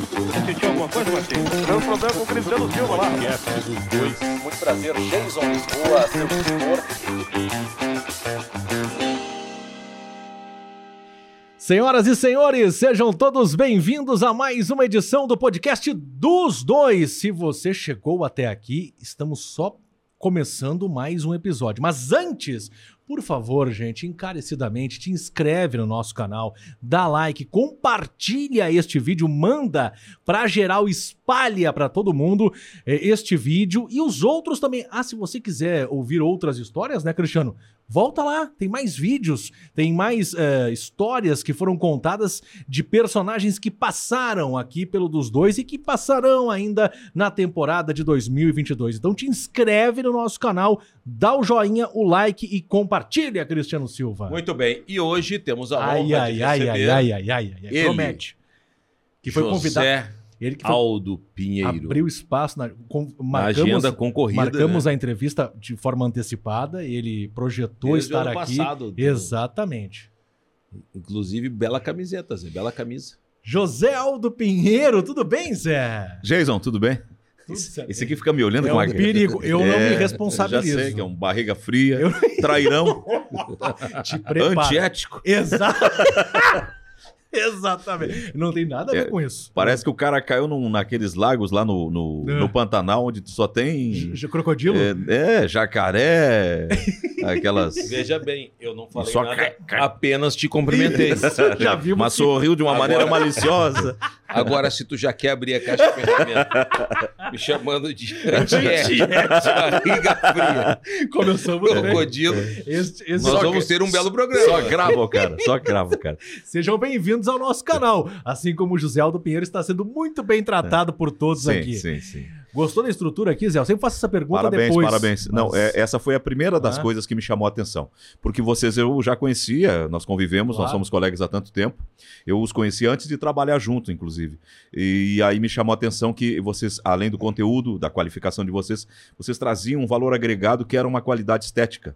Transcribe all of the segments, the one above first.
Sentiu alguma coisa, Martins? Problema com o Cristiano Silva lá. Muito prazer, Jason Lisboa, seu tutor. Senhoras e senhores, sejam todos bem-vindos a mais uma edição do podcast dos dois. Se você chegou até aqui, estamos só começando mais um episódio. Mas antes, por favor, gente, encarecidamente, te inscreve no nosso canal, dá like, compartilha este vídeo, manda para geral, espalha para todo mundo eh, este vídeo e os outros também. Ah, se você quiser ouvir outras histórias, né, Cristiano? Volta lá, tem mais vídeos, tem mais eh, histórias que foram contadas de personagens que passaram aqui pelo dos dois e que passarão ainda na temporada de 2022. Então te inscreve no nosso canal, dá o joinha, o like e compartilha, Cristiano Silva. Muito bem. E hoje temos a honra Ai, de ai, ai, receber ai, ai, ai, ai, ai, ele, promete. Que foi convidado. Ele que foi, Aldo Pinheiro. abriu espaço na, com, na marcamos, agenda concorrida. marcamos né? a entrevista de forma antecipada, ele projetou Desde o estar ano aqui. passado. Exatamente. Inclusive, bela camiseta, Zé. Bela camisa. José Aldo Pinheiro, tudo bem, Zé? Jason, tudo bem? Esse aqui fica me olhando É com um uma perigo. Eu não me É, responsabilizo. Já sei que é um barriga fria, Eu- trairão, Te prepara. antiético. Exato. Exatamente. Não tem nada a ver É, com isso. Parece que o cara caiu num- naqueles lagos lá no, no, É. no Pantanal, onde só tem J- Crocodilo? é, é, jacaré, aquelas... Veja bem, eu não falei Só nada, apenas te cumprimentei. Já vimos Mas que- sorriu de uma Agora- maneira maliciosa. Agora, se tu já quer abrir a caixa de ferramenta me chamando de antiético, barriga fria, Começamos bem. crocodilo, Este- esse- nós vamos ter um belo programa. Só grava, cara, só grava, cara. Sejam bem-vindos ao nosso canal. Assim como o José Aldo Pinheiro está sendo muito bem tratado por todos Sim, aqui. sim, sim. Gostou da estrutura aqui, Zé? Eu sempre faço essa pergunta Parabéns, depois. parabéns. Não, Mas- é- essa foi a primeira das Ah. coisas que me chamou a atenção. Porque vocês eu já conhecia, nós convivemos, Claro. nós somos colegas há tanto tempo. Eu os conheci antes de trabalhar junto, inclusive. E aí me chamou a atenção que vocês, além do conteúdo, da qualificação de vocês, vocês traziam um valor agregado que era uma qualidade estética,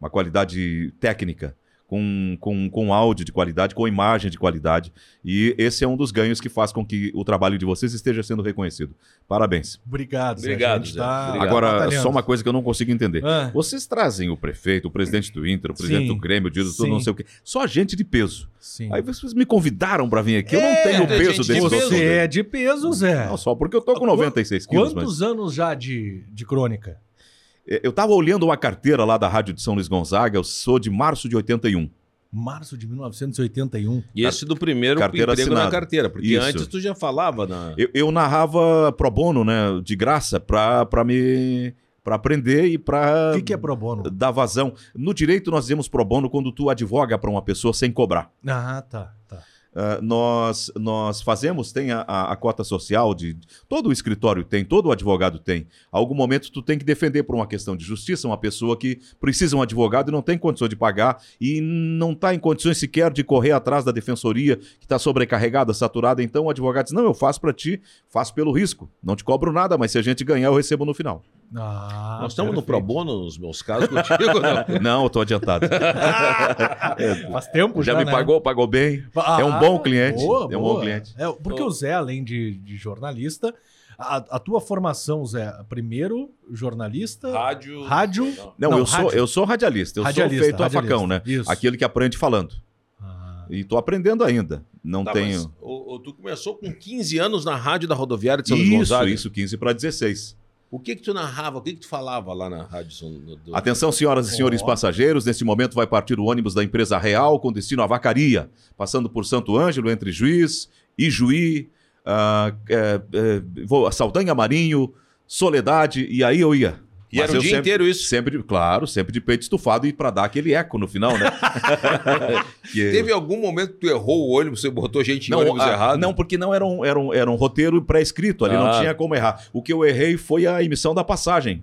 uma qualidade técnica. Com, com, com áudio de qualidade, com imagem de qualidade. E esse é um dos ganhos que faz com que o trabalho de vocês esteja sendo reconhecido. Parabéns. Obrigado, Zé. Obrigado, Zé. tá Obrigado. Agora, batalhando. só uma coisa que eu não consigo entender. Ah, Vocês trazem o prefeito, o presidente do Inter, o presidente Sim. do Grêmio, o diretor, Sim. não sei o quê. Só gente de peso. sim. Aí vocês me convidaram pra vir aqui. Eu É, não tenho o peso gente de desses peso. outros. Você é de peso, Zé. Não, só porque eu tô com 96 quilos, mas... Quantos anos já de, de crônica? É, Eu tava olhando uma carteira lá da Rádio de São Luís Gonzaga, eu sou de março de 81. Março de 1981. E esse do primeiro Carteira emprego na assinada. carteira, porque Isso. antes tu já falava na... Eu, eu narrava pro bono, né, de graça, pra, pra me... pra aprender e pra... O que, que é pro bono? Dar vazão. No direito nós dizemos pro bono quando tu advoga pra uma pessoa sem cobrar. Ah, tá, tá. Ah, nós, nós fazemos, tem a, a- a cota social de. Todo o escritório tem, todo advogado tem. Algum momento tu tem que defender por uma questão de justiça uma pessoa que precisa de um advogado e não tem condições de pagar e não está em condições sequer de correr atrás da defensoria, que está sobrecarregada, saturada. Então o advogado diz: Não, eu faço para ti, faço pelo risco. Não te cobro nada, mas se a gente ganhar, eu recebo no final. Ah, Nós estamos no. Pro Bono, nos meus casos, contigo, não? Não, eu tô adiantado. Faz tempo já, Já me né? pagou, pagou bem. É um bom cliente. boa, é um boa. bom cliente. É, porque o Zé, além de, de jornalista, a, a tua formação, Zé, primeiro jornalista, Rádio... rádio. Não, Não, eu, sou, rádio. eu sou radialista. Eu Radialista, sou feito a facão, né? Isso. Aquele que aprende falando. Ah, E tô aprendendo ainda. Não Tá, tenho. mas o- o- tu começou com 15 anos na rádio da rodoviária de São Luís Isso, Gonzaga. isso, 15 para 16. O que que tu narrava? O que que tu falava lá na rádio do- Atenção, senhoras e senhores Ó. passageiros, neste momento vai partir o ônibus da empresa Real com destino à Vacaria, passando por Santo Ângelo, entre Juiz, Ijuí, é, vou- Saldanha Marinho, Soledade, e aí eu ia. E Mas era o dia sempre- inteiro isso? Sempre, claro, sempre de peito estufado e para dar aquele eco no final, né? Que- Teve algum momento que tu errou o ônibus, você botou gente em Não, ônibus ah, errado? não, porque não era um, era um, era um roteiro pré-escrito, ali não Ah. tinha como errar. O que eu errei foi a emissão da passagem.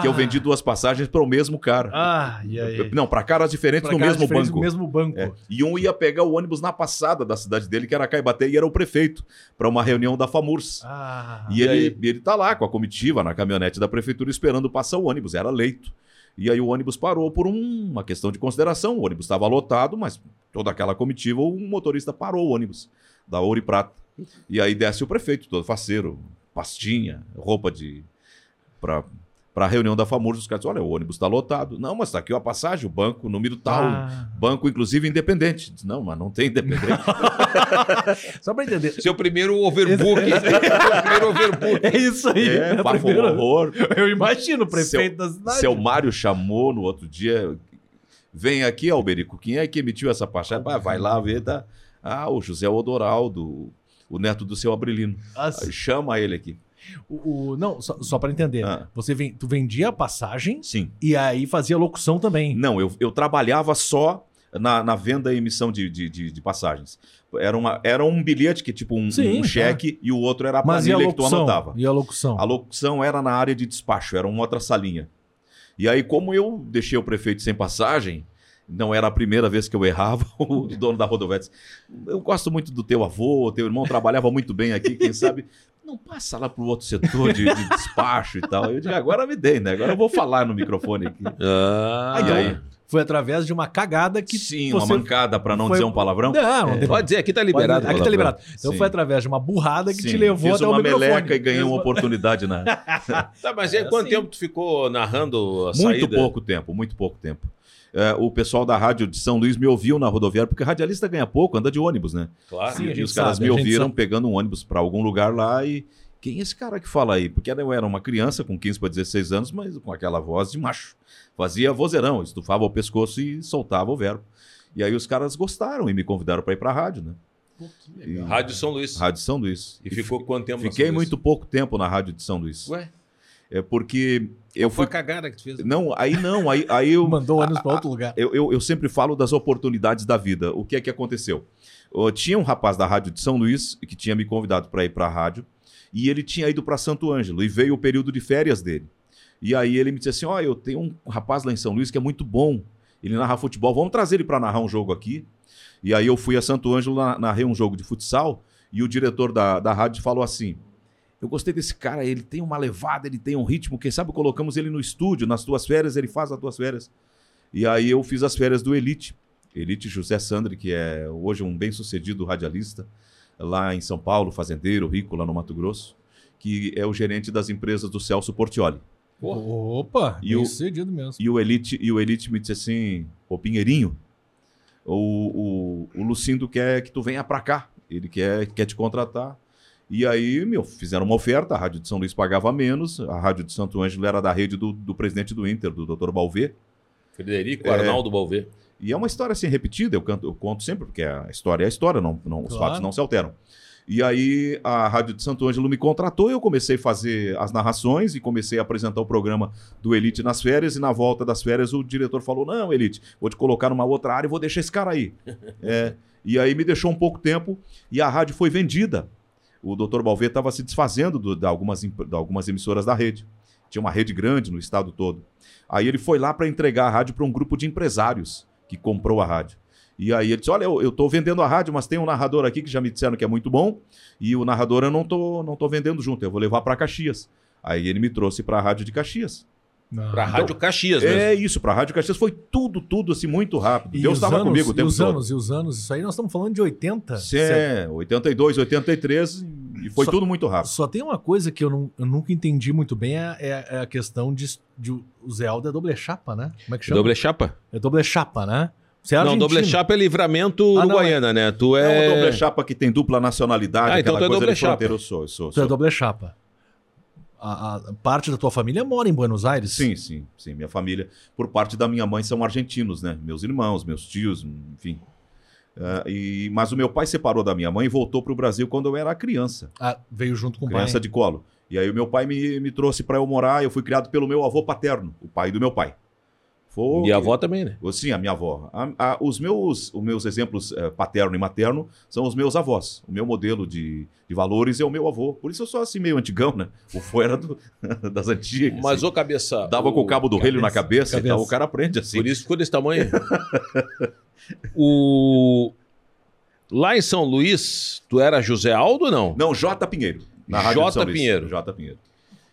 Que eu vendi duas passagens para o mesmo cara. Ah, e aí? Não, para caras diferentes Pra no cá, mesmo diferente banco. No mesmo banco. É. E um ia pegar o ônibus na passada da cidade dele, que era Caibaté, e era o prefeito, para uma reunião da FAMURS. Ah, e ele, ele tá lá com a comitiva na caminhonete da prefeitura esperando passar o ônibus, era leito. E aí o ônibus parou por um- uma questão de consideração. O ônibus estava lotado, mas toda aquela comitiva, o motorista parou o ônibus da Ouro e Prata. E aí desce o prefeito, todo faceiro, pastinha, roupa de. Pra, pra reunião da FAMURS, os caras dizem, olha, o ônibus tá lotado. Não, mas tá aqui a passagem, o banco, o número tal. Ah. Banco, inclusive, independente. Diz, Não, mas não tem independente. Só pra entender. Seu primeiro overbook. Seu primeiro overbook. É isso aí. é, a primeira- horror. Eu imagino o prefeito da cidade. Seu Mário chamou no outro dia. Vem aqui, Alberico, quem é que emitiu essa passagem? Ah, vai lá ver, tá? Ah, o José Odoraldo, o neto do seu Abrilino. Chama ele aqui. O, o- não, só, só pra entender. Ah. Você ven- tu vendia a passagem Sim. e aí fazia locução também. Não, eu, eu trabalhava só na, na venda e emissão de, de, de- de passagens. Era, uma, era um bilhete que, tipo, um, Sim, um cheque e o outro era a Mas e a planilha que tu anotava. E a locução? A locução era na área de despacho, era uma outra salinha. E aí, como eu deixei o prefeito sem passagem, não era a primeira vez que eu errava, o dono da rodovia disse, eu gosto muito do teu avô, teu irmão trabalhava muito bem aqui, quem sabe, não passa lá pro outro setor de, de despacho e tal. Eu digo, agora me dei, né? Agora eu vou falar no microfone aqui. Ah, E aí? Foi através de uma cagada que Sim, você... uma mancada, para não foi- dizer um palavrão. Não, não tem Pode dizer, aqui tá liberado. Aqui tá liberado. Então Sim. foi através de uma burrada que Sim, te levou fiz até o uma microfone. meleca e ganhei uma oportunidade na, Tá, mas aí É quanto assim. tempo tu ficou narrando a Muito saída? pouco tempo, muito pouco tempo. É, o pessoal da rádio de São Luís me ouviu na rodoviária, porque radialista ganha pouco, anda de ônibus, né? Claro. Sim, a e gente os caras sabe, me ouviram pegando um ônibus para algum lugar lá e. Quem é esse cara que fala aí? Porque eu era uma criança com 15 para 16 anos, mas com aquela voz de macho. Fazia vozeirão, estufava o pescoço e soltava o verbo. E aí os caras gostaram e me convidaram para ir para a rádio, né? E- Rádio São Luís. Rádio São Luís. E ficou quanto tempo na Fiquei muito pouco tempo na rádio de São Luís. Ué, É porque eu foi fui. a cagada que tu fez. Não, aí não, aí, aí eu. Mandou ônibus pra outro lugar. Eu, eu, eu sempre falo das oportunidades da vida. O que é que aconteceu? Ô, tinha um rapaz da rádio de São Luís que tinha me convidado para ir para a rádio e ele tinha ido para Santo Ângelo e veio o período de férias dele. E aí ele me disse assim: Ó, eu tenho um rapaz lá em São Luís que é muito bom. Ele narra futebol, vamos trazer ele para narrar um jogo aqui. E aí eu fui a Santo Ângelo, na- narrei um jogo de futsal e o diretor da, da rádio falou assim: Eu gostei desse cara, ele tem uma levada, ele tem um ritmo, quem sabe colocamos ele no estúdio, nas tuas férias, ele faz as tuas férias. E aí eu fiz as férias do Elite. Elite José Sandri, que é hoje um bem-sucedido radialista, lá em São Paulo, fazendeiro, rico, lá no Mato Grosso, que é o gerente das empresas do Celso Portioli. Opa, E bem o- sucedido mesmo. E o Elite, e o Elite me disse assim, ô Pinheirinho, o, o, o Lucindo quer que tu venha pra cá. Ele quer, quer te contratar. E aí, meu, fizeram uma oferta, a Rádio de São Luís pagava menos, a Rádio de Santo Ângelo era da rede do, do presidente do Inter, do Dr. Balvê. Frederico É. Arnaldo Balvê. E é uma história assim repetida, eu, canto, eu conto sempre, porque a história é a história, não, não- os Claro. fatos não se alteram. E aí a Rádio de Santo Ângelo me contratou e eu comecei a fazer as narrações e comecei a apresentar o programa do Elite nas férias. E na volta das férias o diretor falou: Não, Elite, vou te colocar numa outra área e vou deixar esse cara aí. É, e aí me deixou um pouco tempo e a rádio foi vendida. O Dr. Balvê estava se desfazendo do- de, algumas, de algumas emissoras da rede. Tinha uma rede grande no estado todo. Aí ele foi lá para entregar a rádio para um grupo de empresários que comprou a rádio. E aí ele disse: Olha, eu, tô vendendo a rádio, mas tem um narrador aqui que já me disseram que é muito bom. E o narrador eu não tô, não tô vendendo junto, eu vou levar para Caxias. Aí ele me trouxe para a rádio de Caxias. Não. Pra Rádio Caxias mesmo. É isso, para a rádio Caxias foi tudo, tudo assim, muito rápido. E Deus estava comigo o e tempo os todo. anos, e os anos, isso aí nós estamos falando de 80. É, 82, 83, e foi Só- tudo muito rápido. Só tem uma coisa que eu, não- eu nunca entendi muito bem, é, é- é a questão de, de o Zé Aldo é doble chapa, né? Como é que chama? Doble chapa? É doble chapa, né? Você é Não, doble chapa é livramento Ah, uruguaiana, né? Tu É é. um doble chapa que tem dupla nacionalidade, Ah, então aquela tu é coisa doble de fronteira. chapa. Eu sou, eu sou. Tu é sou. doble chapa. A, a parte da tua família mora em Buenos Aires? Sim, sim, sim. Minha família, por parte da minha mãe, são argentinos, né? Meus irmãos, meus tios, enfim. Ah, e, mas o meu pai separou da minha mãe e voltou para o Brasil quando eu era criança, Ah, veio junto com o criança pai. de colo. E aí o meu pai me, me trouxe para eu morar. Eu fui criado pelo meu avô paterno, o pai do meu pai. Foi, E a avó também, né? Sim, a minha avó. A- a- os, meus, os meus exemplos eh, paterno e materno são os meus avós. O meu modelo de, de valores é o meu avô. Por isso eu sou assim meio antigão, né? O vô era do- das antigas. Mas, assim. ô cabeça. Dava com o cabo do relho na cabeça, cabeça. e tal. O cara aprende assim. Por isso ficou desse tamanho. o. Lá em São Luís, tu era José Aldo ou não? Não, J. Pinheiro. Na Rádio J. de São Luís. Pinheiro. J. Pinheiro.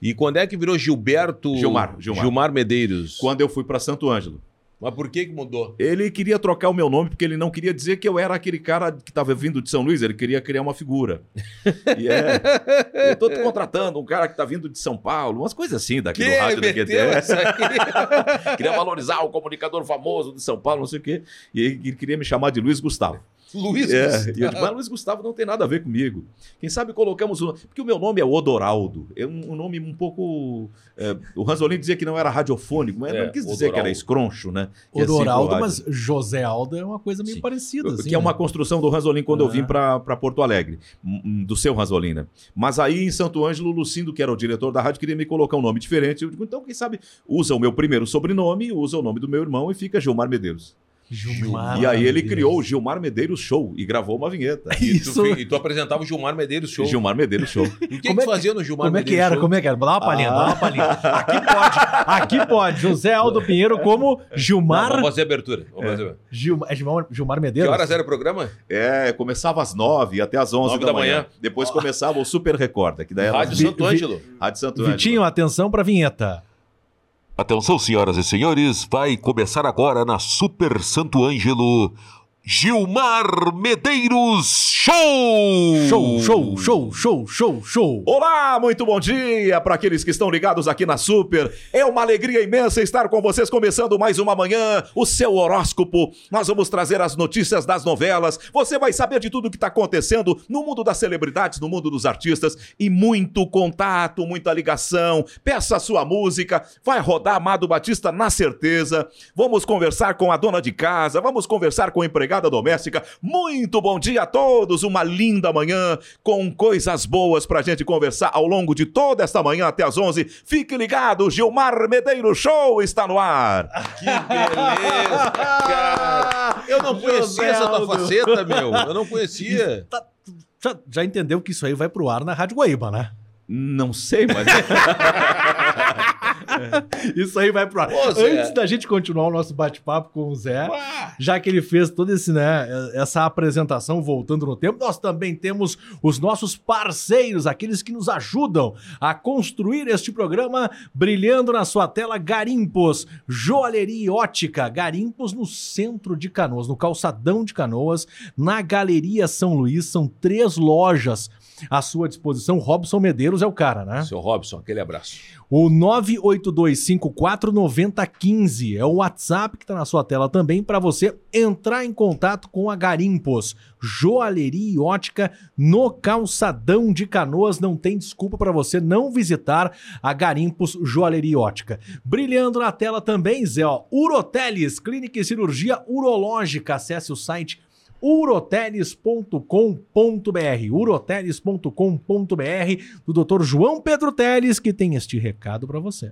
E quando é que virou Gilberto. Gilmar, Gilmar. Medeiros. Quando eu fui para Santo Ângelo. Mas por que que mudou? Ele queria trocar o meu nome porque ele não queria dizer que eu era aquele cara que estava vindo de São Luís, ele queria criar uma figura. E é, eu tô te contratando um cara que tá vindo de São Paulo, umas coisas assim daqui Que do rádio da aí? queria valorizar o comunicador famoso de São Paulo, não sei o quê. E ele queria me chamar de Luiz Gustavo. Luiz É, Gustavo. e eu digo, mas Luiz Gustavo não tem nada a ver comigo. Quem sabe colocamos o. Porque o meu nome é Odoraldo. É um, um nome um pouco. é, o Ranzolin dizia que não era radiofônico, mas É, não quis dizer que era Odoraldo. escroncho, né? Que é simples Doraldo, rádio. mas José Aldo é uma coisa meio Sim. parecida. assim, que é uma né? construção do Ranzolin quando eu Ah. vim para Porto Alegre, do seu Ranzolin, né? Mas aí em Santo Ângelo, o Lucindo, que era o diretor da rádio, queria me colocar um nome diferente. Eu digo, então, quem sabe, usa o meu primeiro sobrenome, usa o nome do meu irmão e fica Gilmar Medeiros. Gilmar e aí ele Medeiros. criou o Gilmar Medeiros Show e gravou uma vinheta. E tu, Isso. fi- e tu apresentava o Gilmar Medeiros Show. Gilmar Medeiros Show. O que, que Como é tu fazia no Gilmar Como é que Medeiros era? Show? Como é que era? Dá uma palhinha, dá Ah. uma palhinha. Aqui pode, aqui pode. José Aldo Pinheiro como Não, Gilmar. vamos fazer a abertura. Vamos fazer. Gilmar, é Gilmar, Gilmar Que Medeiros? horas era o programa? É, começava às nove e até às onze da, da manhã. manhã. Depois começava o Super Recorda, que daí era Rádio Santo Ângelo. Rádio Santo Ângelo. Vitinho, atenção pra vinheta. Atenção, senhoras e senhores, vai começar agora na Super Santo Ângelo Gilmar Medeiros Show! Show, show, show, show, show, show. Olá, muito bom dia para aqueles que estão ligados aqui na Super. É uma alegria imensa estar com vocês começando mais uma manhã, o seu horóscopo. Nós vamos trazer as notícias das novelas. Você vai saber de tudo que está acontecendo no mundo das celebridades, no mundo dos artistas e muito contato, muita ligação. Peça a sua música, vai rodar Amado Batista na certeza. Vamos conversar com a dona de casa, vamos conversar com a empregada doméstica. Muito bom dia a todos, uma linda manhã com coisas boas pra gente conversar ao longo de toda esta manhã até às 11. Fique ligado, Gilmar Medeiros Show está no ar. Que beleza, cara. Eu não conhecia essa tua faceta, meu. Eu não conhecia. Tá- já, já entendeu que isso aí vai pro ar na Rádio Guaíba, né? Não sei, mas Isso aí vai pro ar. Ô, Zé. Antes da gente continuar o nosso bate-papo com o Zé, Ah, já que ele fez toda esse, né, essa apresentação voltando no tempo, nós também temos os nossos parceiros, aqueles que nos ajudam a construir este programa, brilhando na sua tela Garimpos, Joalheria e Ótica, Garimpos no centro de Canoas, no calçadão de Canoas, na Galeria São Luís, são três lojas à sua disposição. Robson Medeiros é o cara, né? Seu Robson, aquele abraço. O 982549015 é o WhatsApp que está na sua tela também para você entrar em contato com a Garimpos. Joalheria e ótica no calçadão de Canoas. Não tem desculpa para você não visitar a Garimpos Joalheria e Ótica. Brilhando na tela também, Zé, ó, Uroteles, Clínica e Cirurgia Urológica. Acesse o site uroteles.com.br uroteles.com.br do Dr. João Pedro Teles, que tem este recado para você.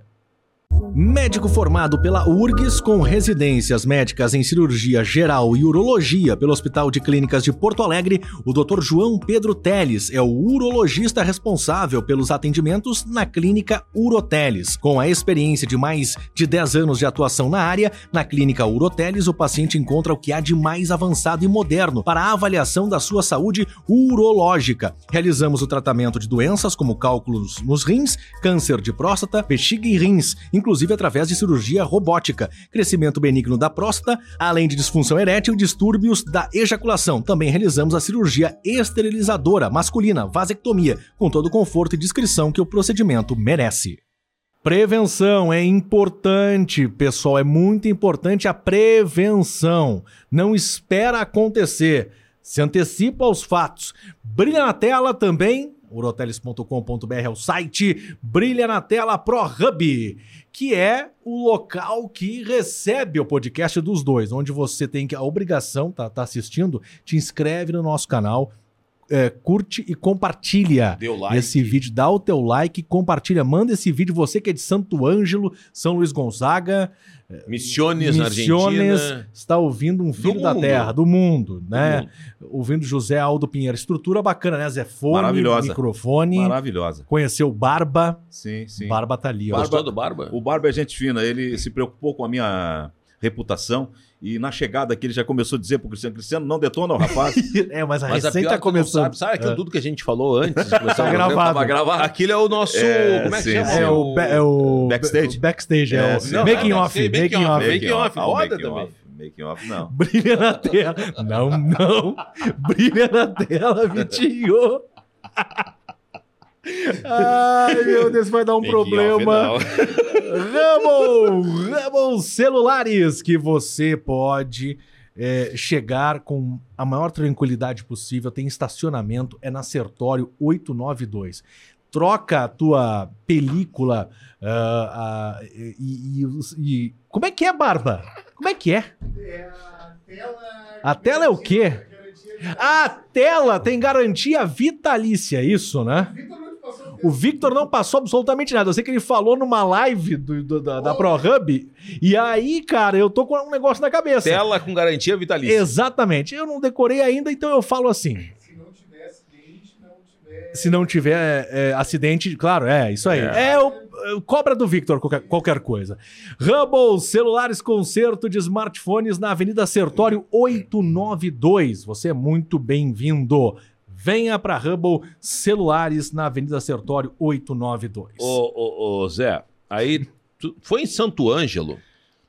Médico formado pela URGS com residências médicas em cirurgia geral e urologia pelo Hospital de Clínicas de Porto Alegre, o Dr. João Pedro Teles é o urologista responsável pelos atendimentos na clínica Uroteles. Com a experiência de mais de 10 anos de atuação na área, na clínica Uroteles o paciente encontra o que há de mais avançado e moderno para a avaliação da sua saúde urológica. Realizamos o tratamento de doenças como cálculos nos rins, câncer de próstata, bexiga e rins, inclusive através de cirurgia robótica, crescimento benigno da próstata, além de disfunção erétil e distúrbios da ejaculação. Também realizamos a cirurgia esterilizadora masculina, vasectomia, com todo o conforto e discrição que o procedimento merece. Prevenção é importante, pessoal, é muito importante a prevenção. Não espera acontecer, se antecipa aos fatos. Brilha na tela também, uroteles.com.br é o site, brilha na tela ProHub, que é o local que recebe o podcast dos dois, onde você tem a obrigação, tá, tá assistindo, te inscreve no nosso canal, é, curte e compartilha Deu like. esse vídeo, dá o teu like, compartilha, manda esse vídeo, você que é de Santo Ângelo, São Luís Gonzaga, Missiones na Missiones, Argentina. está ouvindo um filho da mundo. terra, do mundo, né? mundo. Ouvindo José Aldo Pinheiro. Estrutura bacana, né? Zé Fone, Maravilhosa. microfone. Maravilhosa. Conheceu o Barba. Sim, sim. Barba tá ali, ó. Barba- Gostou do Barba? O Barba é gente fina, ele se preocupou com a minha reputação. E na chegada aqui ele já começou a dizer pro Cristiano, Cristiano, não detona o rapaz. É, mas a Mas a recém pior tá é começando. Sabe, sabe aquilo É. tudo que a gente falou antes Tá gravado. Gravado. Aquilo é o nosso. É, como é que sim, chama? sim. É o, é o Backstage? o backstage, é, É, o. Não, making é off, making making off. off. Making off, Ah, o roda making também. off. Making off, não. Brilha na tela. Não, não. Brilha na tela, Vitinho. Ai, meu Deus, vai dar um problema. Ramon, Ramon Celulares, que você pode é, chegar com a maior tranquilidade possível. Tem estacionamento, é na Sertório 892. Troca a tua película ah, ah, e, e- e- Como é que é, Barba? Como é que é? A tela é o quê? A tela tem garantia vitalícia, é isso, né? O Victor não passou absolutamente nada. Eu sei que ele falou numa live do, do- da, da ProHub. E aí, cara, eu tô com um negócio na cabeça. Tela com garantia vitalícia. Exatamente. Eu não decorei ainda, então eu falo assim. Se não tiver é, acidente, claro, é isso aí. É, o, é o cobra do Victor, qualquer, qualquer coisa. Hubble Celulares Concerto de Smartphones na Avenida Sertório 892. Você é muito bem-vindo. Venha para Hubble Celulares na Avenida Sertório 892. Ô, ô, ô, Zé, aí tu- foi em Santo Ângelo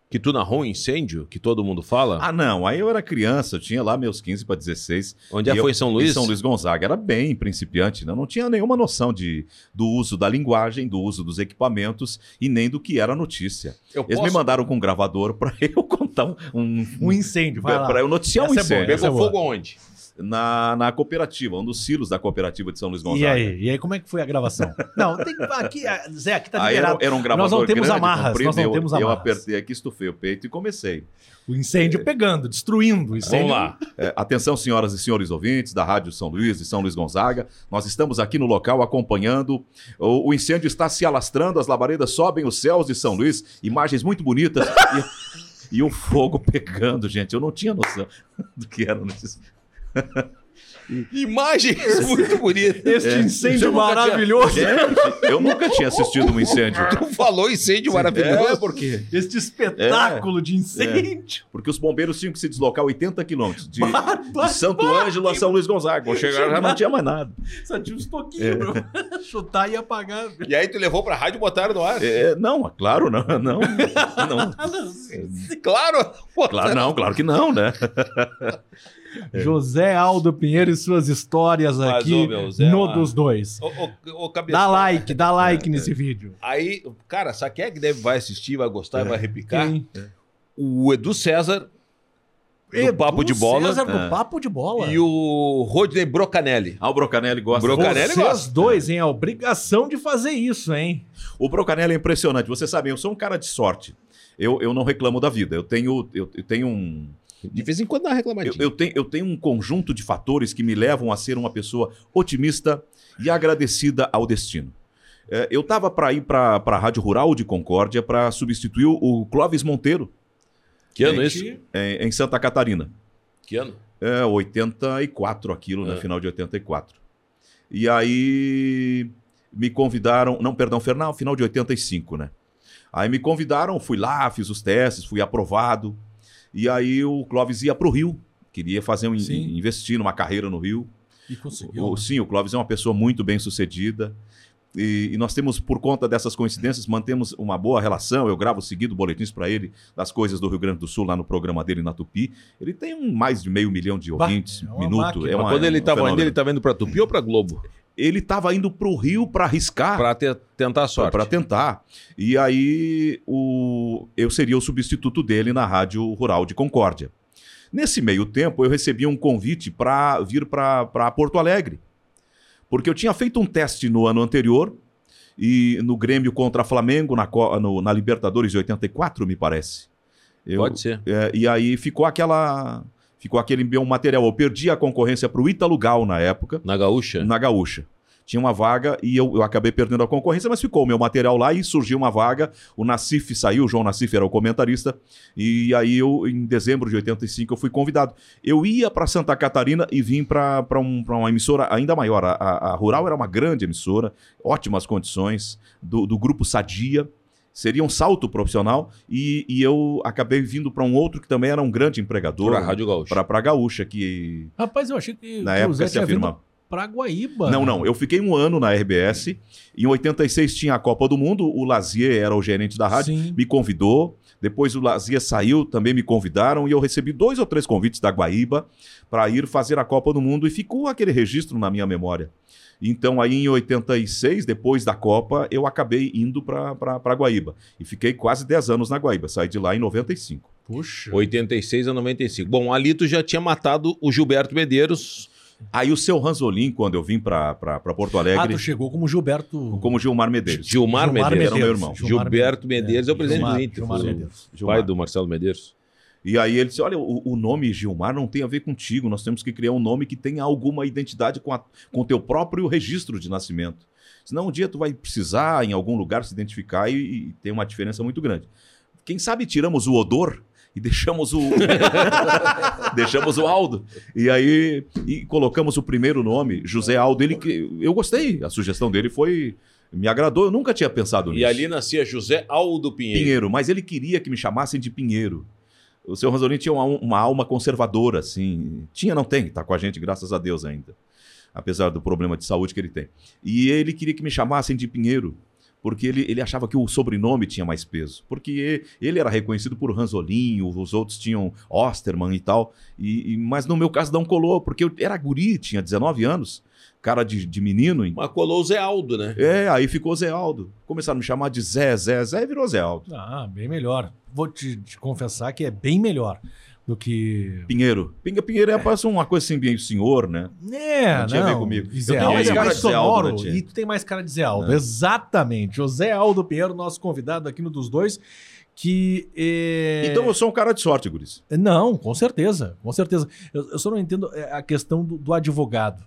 que tu narrou um incêndio que todo mundo fala? Ah, não. Aí eu era criança, eu tinha lá meus 15 para 16. Onde é foi em São Luís? Em São Luís Gonzaga. Era bem principiante, né? Eu não tinha nenhuma noção de, do uso da linguagem, do uso dos equipamentos e nem do que era notícia. Eu Eles me mandaram com um gravador para eu contar um, um, Um incêndio, para eu noticiar um Essa é boa, incêndio. é Pegou fogo aonde? Na, na cooperativa, um dos silos da cooperativa de São Luís E Gonzaga. aí? E aí, como é que foi a gravação? Não, tem que. Aqui, Zé, aqui tá Aí era, liberado. era um gravador Nós não temos grande, amarras, nós não eu, temos Eu amarras. apertei aqui, estufei o peito e comecei. O incêndio pegando, destruindo. O incêndio. Vamos lá. É, atenção, senhoras e senhores ouvintes da Rádio São Luís e São Luís Gonzaga. Nós estamos aqui no local acompanhando. O, o incêndio está se alastrando, as labaredas sobem os céus de São Luís, imagens muito bonitas. e, e o fogo pegando, gente. Eu não tinha noção do que era. Imagens muito bonitas. Este É. incêndio tinha- maravilhoso. Gente, eu nunca tinha assistido um incêndio. Tu falou incêndio maravilhoso. É, porque, Este espetáculo de incêndio. porque os bombeiros tinham que se deslocar 80 quilômetros de, de Santo Ângelo a São Luís Gonzaga. Quando chegaram já não tinha mais nada. Só tinha uns toquinhos, bro. Chutar e apagar. E aí tu levou pra rádio e botaram no ar. É, não, claro, não, não, não. Claro. Claro, não, claro que não, né? José Aldo Pinheiro e suas histórias Mas, aqui ô, meu, Zé, no dos dois. Ô, ô. Dá like, dá like nesse vídeo. Aí, cara, sabe quem é que deve, vai assistir, vai gostar e vai repicar? Quem? O Edu César do Edu Papo de Bola César do É. Papo de Bola. e o Rodney Brocanelli. Ah, o Brocanelli gosta. Bro- Brocanelli Vocês gosta. dois, hein? A obrigação de fazer isso, hein? O Brocanelli é impressionante. Você sabe, eu sou um cara de sorte. Eu, eu não reclamo da vida. Eu tenho, eu, eu tenho um. De vez em quando dá uma reclamadinha. Eu, eu tenho, eu tenho um conjunto de fatores que me levam a ser uma pessoa otimista e agradecida ao destino. É, eu estava para ir para a Rádio Rural de Concórdia para substituir o- Clóvis Monteiro Que ano Gente, isso? em, em Santa Catarina. Que ano? É, 84 aquilo, né? É. Final de 84. E aí me convidaram, não, perdão, final, final de 85, né? Aí me convidaram, fui lá, fiz os testes, fui aprovado. E aí o Clóvis ia para o Rio, queria fazer um Sim. investir numa carreira no Rio. E conseguiu. O- sim, o Clóvis é uma pessoa muito bem sucedida. E, e nós temos, por conta dessas coincidências, mantemos uma boa relação. Eu gravo seguido boletins para ele das coisas do Rio Grande do Sul lá no programa dele na Tupi. Ele tem um, mais de meio milhão de Bah, ouvintes, é uma minuto. É uma- quando é ele um estava indo, ele estava indo pra Tupi ou pra Globo? Ele estava indo para o Rio para arriscar, te- tentar a sorte. para tentar. E aí o, eu seria o substituto dele na Rádio Rural de Concórdia. Nesse meio tempo, eu recebi um convite para vir para Porto Alegre. Porque eu tinha feito um teste no ano anterior, e no Grêmio contra Flamengo, na, no- na Libertadores de 84, me parece. Eu- Pode ser. é, e aí ficou aquela. Ficou aquele meu material. Eu perdi a concorrência para o Ítalo Gal na época Na Gaúcha? na Gaúcha. Tinha uma vaga e eu, eu acabei perdendo a concorrência, mas ficou o meu material lá e surgiu uma vaga. O Nassif saiu, o João Nassif era o comentarista. E aí eu, em dezembro de 85, eu fui convidado. Eu ia para Santa Catarina e vim para um, pra uma emissora ainda maior. A, a- a Rural era uma grande emissora, ótimas condições, do, do grupo Sadia. Seria um salto profissional e, e eu acabei vindo para um outro que também era um grande empregador. Pra Rádio Gaúcha. Para a Gaúcha, que Rapaz, eu achei que, na época Zé se tinha vindo afirma. pra Guaíba. Não, não. Eu fiquei um ano na RBS. Em 86 tinha a Copa do Mundo. O Lazier era o gerente da rádio. Sim. Me convidou. Depois o Lazier saiu, também me convidaram. E eu recebi dois ou três convites da Guaíba para ir fazer a Copa do Mundo. E ficou aquele registro na minha memória. Então, aí em 86, depois da Copa, eu acabei indo para Guaíba. E fiquei quase 10 anos na Guaíba. Saí de lá em 95. Puxa. 86 a 95. Bom, ali tu já tinha matado o Gilberto Medeiros. Aí o seu Ranzolin, quando eu vim para Porto Ah, Alegre, tu chegou como Gilberto. como Gilmar Medeiros. Gilmar, Gilmar Medeiros. Era meu irmão. Gilmar Gilberto Medeiros é, o presidente Gilmar- do Inter. Gilmar Medeiros. Gilmar. Pai do Marcelo Medeiros. E aí ele disse: Olha, o, o nome Gilmar não tem a ver contigo, nós temos que criar um nome que tenha alguma identidade com, o teu próprio registro de nascimento. Senão um dia tu vai precisar em algum lugar se identificar e, e tem uma diferença muito grande. Quem sabe tiramos o odor e deixamos o. deixamos o Aldo. E aí e colocamos o primeiro nome, José Aldo. Ele, eu gostei, a sugestão dele foi. Me agradou, eu nunca tinha pensado nisso. E ali nascia José Aldo Pinheiro. Pinheiro, mas ele queria que me chamassem de Pinheiro. O seu Ranzolini tinha uma, uma alma conservadora, assim. Tinha, não tem, tá com a gente, graças a Deus ainda. Apesar do problema de saúde que ele tem. E ele queria que me chamassem de Pinheiro, porque ele, ele achava que o sobrenome tinha mais peso. Porque ele era reconhecido por Ranzolinho, os outros tinham Osterman e tal. E, e- mas no meu caso não colou, porque eu era guri, tinha 19 anos, cara de, de menino. Mas colou o Zé Aldo, né? É, aí ficou Zé Aldo. Começaram a me chamar de Zé, Zé, Zé e virou Zé Aldo. Ah, bem melhor. Vou te, te confessar que é bem melhor do que. Pinheiro. Pinga Pinheiro é, parece uma coisa assim, bem senhor, né? É, Não tinha a ver não. comigo. Eu Zé tenho Aldo mais é cara mais de Zé Aldo, sonoro. né, e tu tem mais cara de Zé Aldo. É. Exatamente. José Aldo Pinheiro, nosso convidado aqui no dos dois. Que. é, Então eu sou um cara de sorte, Guris. Não, com certeza. Com certeza. Eu, eu só não entendo é, a questão do, do advogado.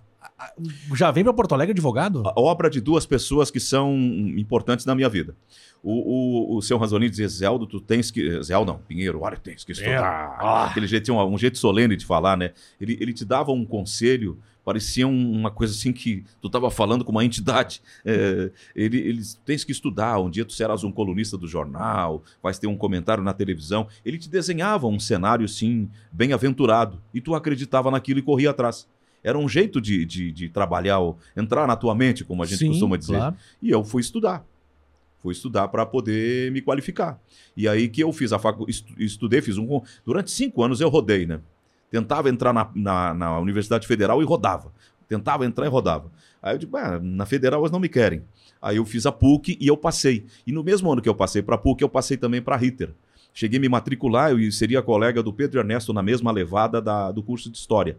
Já vem para Porto Alegre advogado? A obra de duas pessoas que são importantes na minha vida. O, o, o seu Ranzolini dizia, Zé Aldo, tu tens que... Zé Aldo não, Pinheiro, olha, tens que estudar. Ah. Aquele jeito, tinha um, um jeito solene de falar, né? Ele, ele te dava um conselho, parecia um- uma coisa assim que tu estava falando com uma entidade. É, ele, eles tens que estudar, um dia tu serás um colunista do jornal, vais ter um comentário na televisão. Ele te desenhava um cenário, assim, bem aventurado. E tu acreditava naquilo e corria atrás. Era um jeito de, de, de trabalhar, entrar na tua mente, como a gente Sim, costuma dizer. claro. E eu fui estudar. Fui estudar para poder me qualificar. E aí que eu fiz a facu... estu- estudei, fiz um. Durante cinco anos eu rodei, né? Tentava entrar na, na, na Universidade Federal e rodava. Tentava entrar e rodava. Aí eu digo, "Ah, na Federal eles não me querem. Aí eu fiz a PUC e eu passei. E no mesmo ano que eu passei para a PUC, eu passei também para a Ritter. Cheguei a me matricular e seria colega do Pedro Ernesto na mesma levada da- do curso de História.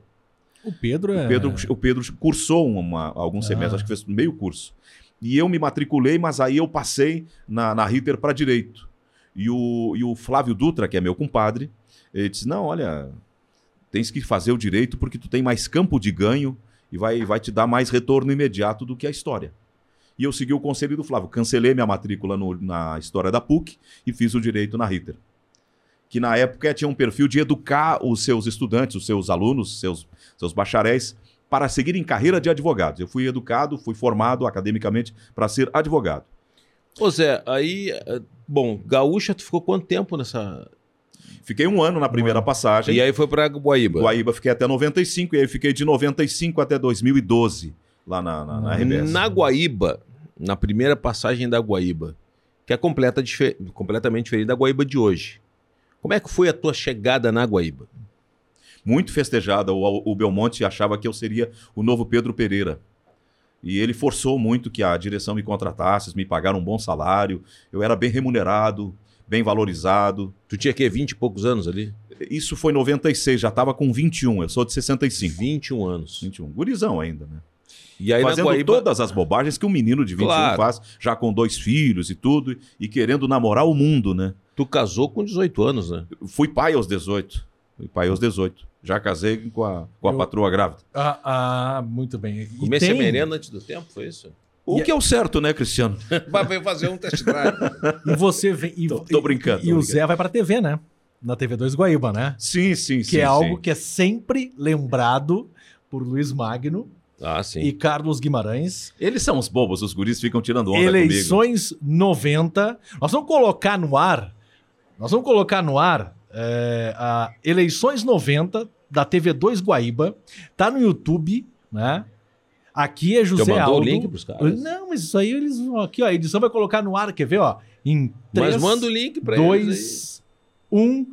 O Pedro é. O Pedro, o Pedro cursou uma, alguns Ah. semestres, acho que fez meio curso. E eu me matriculei, mas aí eu passei na, na Ritter para Direito. E o, e o Flávio Dutra, que é meu compadre, ele disse: Não, olha, tens que fazer o direito porque tu tem mais campo de ganho e vai, vai te dar mais retorno imediato do que a história. E eu segui o conselho do Flávio, cancelei minha matrícula no- na história da PUC e fiz o direito na Ritter. Que na época tinha um perfil de educar os seus estudantes, os seus alunos, seus, seus bacharéis, para seguirem carreira de advogados. Eu fui educado, fui formado academicamente para ser advogado. Ô Zé, aí, eh, bom, Gaúcha, tu ficou quanto tempo nessa... Fiquei um ano na primeira passagem. E aí foi pra Guaíba. Guaíba fiquei até 95 e aí fiquei de 95 até 2012 lá na, na, na RBS. Na Guaíba, na primeira passagem da Guaíba, que é completa dife- completamente diferente da Guaíba de hoje. Como é que foi a tua chegada na Guaíba? Muito festejada. O, o Belmonte achava que eu seria o novo Pedro Pereira. E ele forçou muito que a direção me contratasse, me pagaram um bom salário. Eu era bem remunerado, bem valorizado. Tu tinha que 20 e poucos anos ali? Isso foi em 96, já estava com 21. Eu sou de 65. 21 anos. 21. Gurizão ainda, né? E aí Fazendo Guaíba... todas as bobagens que um menino de 21 Claro. faz, já com dois filhos e tudo, e querendo namorar o mundo, né? Tu casou com 18 anos, né? Fui pai aos 18. Fui pai aos 18. Já casei com a, com a Eu- patroa grávida. Ah, ah, muito bem. E Comecei tem- merenda antes do tempo, foi isso? O E- que é o certo, né, Cristiano? Vai veio fazer um test drive. E você vem. E, Tô- tô brincando, E, tô o brincando. Zé vai pra TV, né? Na TV2 Guaíba, né? Sim, sim, Que sim. é algo sim. que é sempre lembrado por Luiz Magno Ah, sim. e Carlos Guimarães. Eles são os bobos, os guris ficam tirando onda comigo. Eleições 90. Nós vamos colocar no ar. Nós vamos colocar no ar é, a Eleições 90 da TV2 Guaíba. Tá no YouTube, né? Aqui é José Já mandou Aldo. o link pros caras? Não, mas isso aí eles vão aqui, ó. A edição vai colocar no ar, quer ver, ó? Em Mas 3, manda o link pra eles. 2, 1.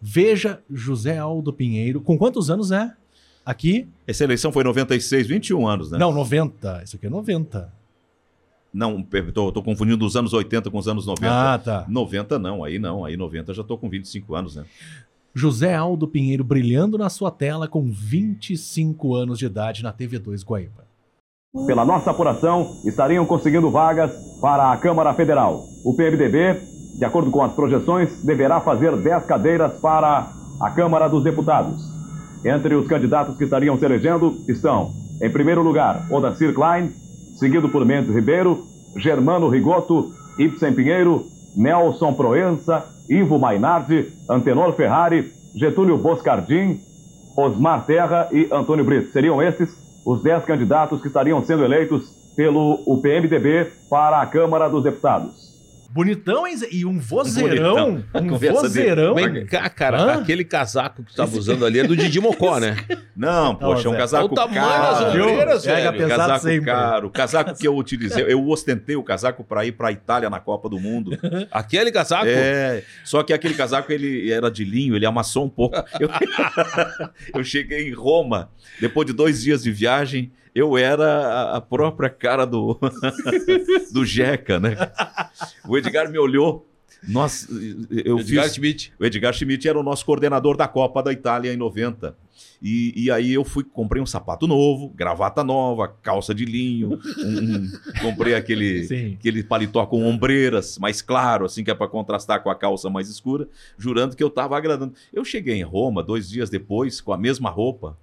Veja José Aldo Pinheiro. Com quantos anos é? Aqui? Essa eleição foi em 96, 21 anos, né? Não, 90. Isso aqui é 90. Não, tô, tô confundindo os anos 80 com os anos 90. Ah, tá. 90 não, aí não, aí 90 já tô com 25 anos, né? José Aldo Pinheiro brilhando na sua tela com 25 anos de idade na TV2 Guaíba. Pela nossa apuração, estariam conseguindo vagas para a Câmara Federal. O PMDB, de acordo com as projeções, deverá fazer 10 cadeiras para a Câmara dos Deputados. Entre os candidatos que estariam se elegendo estão, em primeiro lugar, Odacir Klein, seguido por Mendes Ribeiro, Germano Rigoto, Ibsen Pinheiro, Nelson Proença, Ivo Mainardi, Antenor Ferrari, Getúlio Boscardim, Osmar Terra e Antônio Brito. Seriam esses os 10 candidatos que estariam sendo eleitos pelo PMDB para a Câmara dos Deputados. Bonitão, hein? E um vozeirão. Um vozeirão. Vem cá, cara, Hã? aquele casaco que tu tava usando ali é do Didi Mocó, né? Não, poxa, é um casaco olha o tamanho das caro. ombreiras, Pega velho. Casaco sempre. caro, casaco que eu utilizei, eu ostentei o casaco para ir para a Itália na Copa do Mundo. Aquele casaco. É, só que aquele casaco ele era de linho, ele amassou um pouco. Eu, eu cheguei em Roma, depois de dois dias de viagem, eu era a- própria cara do, do Jeca, né? O Edgar me olhou. Nossa, eu Edgar fiz. Schmidt. O Edgar Schmidt era o nosso coordenador da Copa da Itália em 90. E, e aí eu fui, comprei um sapato novo, gravata nova, calça de linho, um- um- comprei aquele, Sim. aquele paletó com ombreiras mais claro, assim, que é para contrastar com a calça mais escura, jurando que eu estava agradando. Eu cheguei em Roma dois dias depois com a mesma roupa.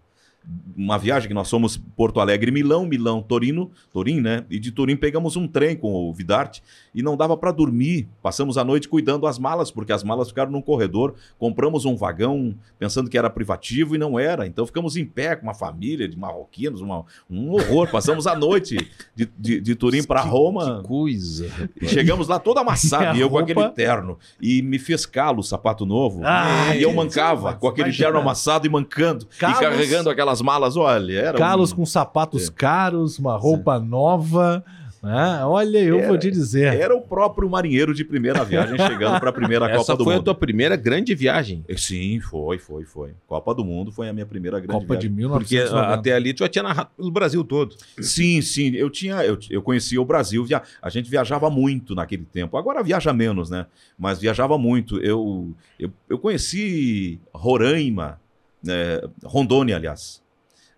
Uma viagem que nós fomos Porto Alegre, Milão, Milão, Torino, Turim, né? E de Turim pegamos um trem com o Vidarte e não dava para dormir. Passamos a noite cuidando as malas, porque as malas ficaram num corredor. Compramos um vagão pensando que era privativo e não era. Então ficamos em pé com uma família de marroquinos, uma- um horror. Passamos a noite de, de, de Turim para Roma. Que coisa. E Chegamos lá todo amassado, E eu com roupa? aquele terno. E me fez calo, sapato novo. Ah, e eu que- mancava, com aquele terno amassado e mancando. Calos- E carregando aquelas malas, olha, era Carlos um... com sapatos É. caros, uma roupa nova. né? Olha, eu vou te dizer. Era o próprio marinheiro de primeira viagem chegando para a primeira Essa Copa do foi a Mundo. tua primeira grande viagem. Sim, foi, foi, foi. Copa do Mundo foi a minha primeira grande Copa de viagem. Porque 1990. a- até ali tu já tinha narrado pelo Brasil todo. Sim, sim. Eu tinha, eu, eu conhecia o Brasil. Via, a gente viajava muito naquele tempo. Agora viaja menos, né? Mas viajava muito. Eu, eu, eu conheci Roraima, né, Rondônia, aliás,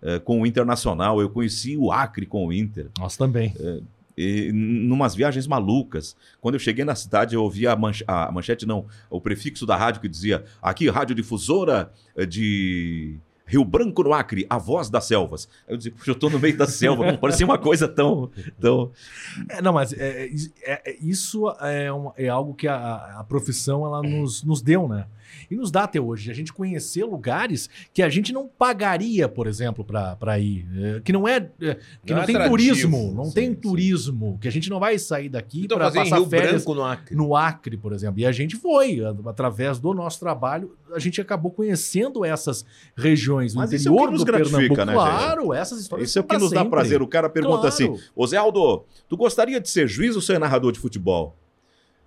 eh, com o Internacional. Eu conheci o Acre com o Inter. Nós também. E, numas viagens malucas. Quando eu cheguei na cidade, eu ouvi a, a manchete, não, o prefixo da rádio que dizia: aqui, radiodifusora eh, de Rio Branco no Acre, a voz das selvas. Eu dizia, puxa, eu tô no meio da selva, parecia uma coisa tão. tão... É, não, mas é, é- é- isso é, uma- é algo que a, a profissão ela nos, nos deu, né? E nos dá até hoje. A gente conhecer lugares que a gente não pagaria, por exemplo, para ir. É, que não é. é, que Não não, é tem turismo. Não Sim, tem sim. turismo. Que a gente não vai sair daqui Então para passar Rio férias no Acre. no Acre, por exemplo. E a gente foi, através do nosso trabalho, a gente acabou conhecendo essas regiões. Mas isso é o interior que nos do gratifica, Pernambuco. né, claro, essas histórias Isso é o que nos dá sempre. prazer. O cara pergunta Claro. assim: Ô Zé Aldo, tu gostaria de ser juiz ou ser narrador de futebol?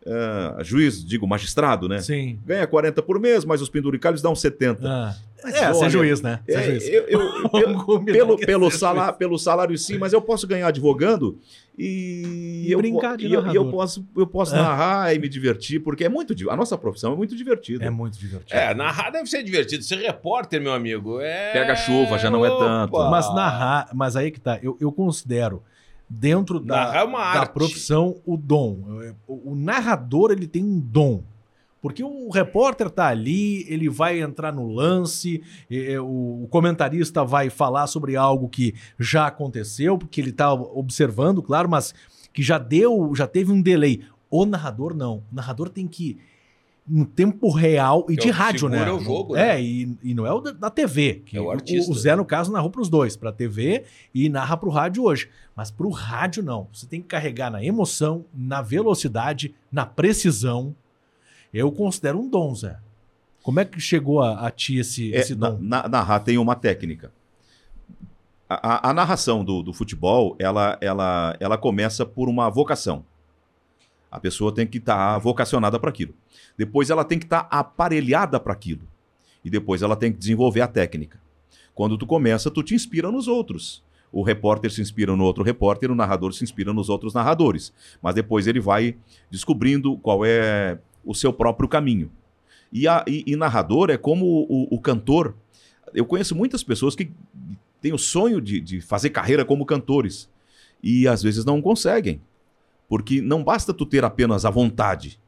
Ah, juiz, digo, magistrado, né? Sim. Ganha 40 por mês, mas os penduricalhos dão 70. Ah. Mas É, olha, ser juiz, né? Ser É, juiz. eu- eu- eu- pelo, é pelo, ser salário, pelo salário sim, mas eu posso ganhar advogando e, E eu, brincar de e eu, e eu narrador. posso, eu posso É. narrar e me divertir, porque é muito a nossa profissão é muito divertida. É muito divertido. É, narrar deve ser divertido. Ser repórter, meu amigo, é... Pega chuva, já não é tanto. Opa! Mas narrar, mas aí que tá, eu, eu considero dentro da, é da profissão o dom. O, narrador ele tem um dom. Porque o repórter tá ali, ele vai entrar no lance, o, o comentarista vai falar sobre algo que já aconteceu, porque ele tá observando, claro, mas que já deu, já teve um delay. O narrador não. O narrador tem que no tempo real e Que de é o que rádio, né? o jogo, né? É, e, e não é o da, da TV. Que É o o, artista. o Zé, no caso, narrou pros dois, pra TV e narra pro rádio hoje. Mas pro rádio, não. Você tem que carregar na emoção, na velocidade, na precisão. Eu considero um dom, Zé. Como é que chegou a, a ti esse, É, esse na, dom? na- narrar tem uma técnica. A, a- a narração do, do futebol, ela, ela, ela começa por uma vocação. A pessoa tem que estar vocacionada para aquilo. Depois ela tem que estar aparelhada para aquilo. E depois ela tem que desenvolver a técnica. Quando tu começa, tu te inspira nos outros. O repórter se inspira no outro repórter, o narrador se inspira nos outros narradores. Mas depois ele vai descobrindo qual é o seu próprio caminho. E, a, e, e narrador é como o, o cantor. Eu conheço muitas pessoas que têm o sonho de, de fazer carreira como cantores. E às vezes não conseguem. Porque não basta tu ter apenas a vontade.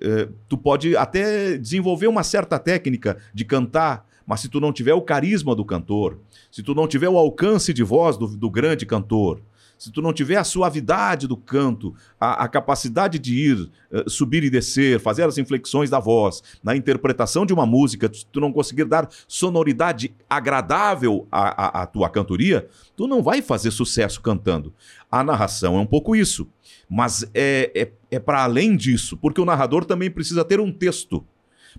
Eh, tu pode até desenvolver uma certa técnica de cantar, mas se tu não tiver o carisma do cantor, se tu não tiver o alcance de voz do, do grande cantor, se tu não tiver a suavidade do canto, a, a capacidade de ir, eh, subir e descer, fazer as inflexões da voz, na interpretação de uma música, se tu não conseguir dar sonoridade agradável à, à- à tua cantoria, tu não vai fazer sucesso cantando. A narração é um pouco isso. Mas é, é, é para além disso, porque o narrador também precisa ter um texto,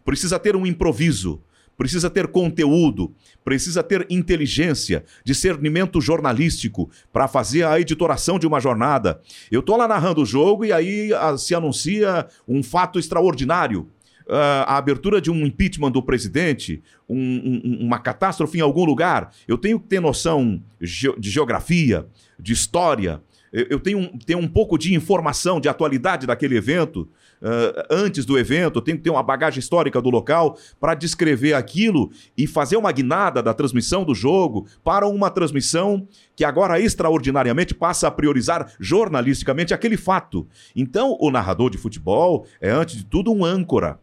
precisa ter um improviso, precisa ter conteúdo, precisa ter inteligência, discernimento jornalístico para fazer a editoração de uma jornada. Eu tô lá narrando o jogo e aí ah, se anuncia um fato extraordinário. Ah, a abertura de um impeachment do presidente, um- um- uma catástrofe em algum lugar. Eu tenho que ter noção geo- de geografia, de história. Eu, tenho, um- tenho um pouco de informação, de atualidade daquele evento. ah, antes do evento, tenho que ter uma bagagem histórica do local para descrever aquilo e fazer uma guinada da transmissão do jogo para uma transmissão que agora extraordinariamente passa a priorizar jornalisticamente aquele fato. Então, o narrador de futebol é, antes de tudo, um âncora.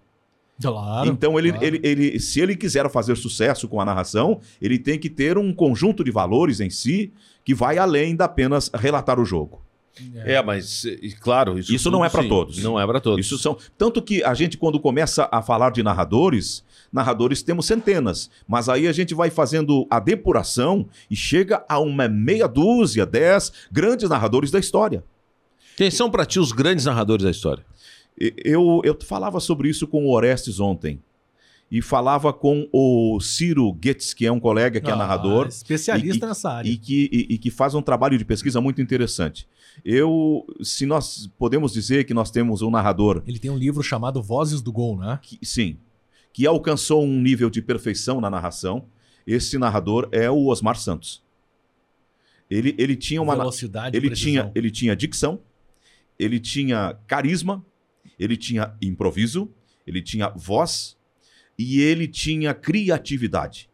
Claro. Então, ele, claro. ele, ele, se ele quiser fazer sucesso com a narração, ele tem que ter um conjunto de valores em si que vai além da apenas relatar o jogo. É, mas, claro, isso, Isso não é pra sim, todos. Não é para todos. Isso são tanto que a gente quando começa a falar de narradores, narradores temos centenas, mas aí a gente vai fazendo a depuração e chega a uma meia dúzia, dez grandes narradores da história. Quem são para ti os grandes narradores da história? Eu, eu falava sobre isso com o Orestes ontem. E falava com o Ciro Goetz, que é um colega que é Ah, narrador. Especialista e- nessa área. e que, e, e que faz um trabalho de pesquisa muito interessante. Eu, se nós podemos dizer que nós temos um narrador Ele tem um livro chamado Vozes do Gol, né? que, sim, que alcançou um nível de perfeição na narração, esse narrador é o Osmar Santos. Ele, ele tinha uma Velocidade, ele tinha, ele tinha dicção, ele tinha carisma, ele tinha improviso, ele tinha voz e ele tinha criatividade.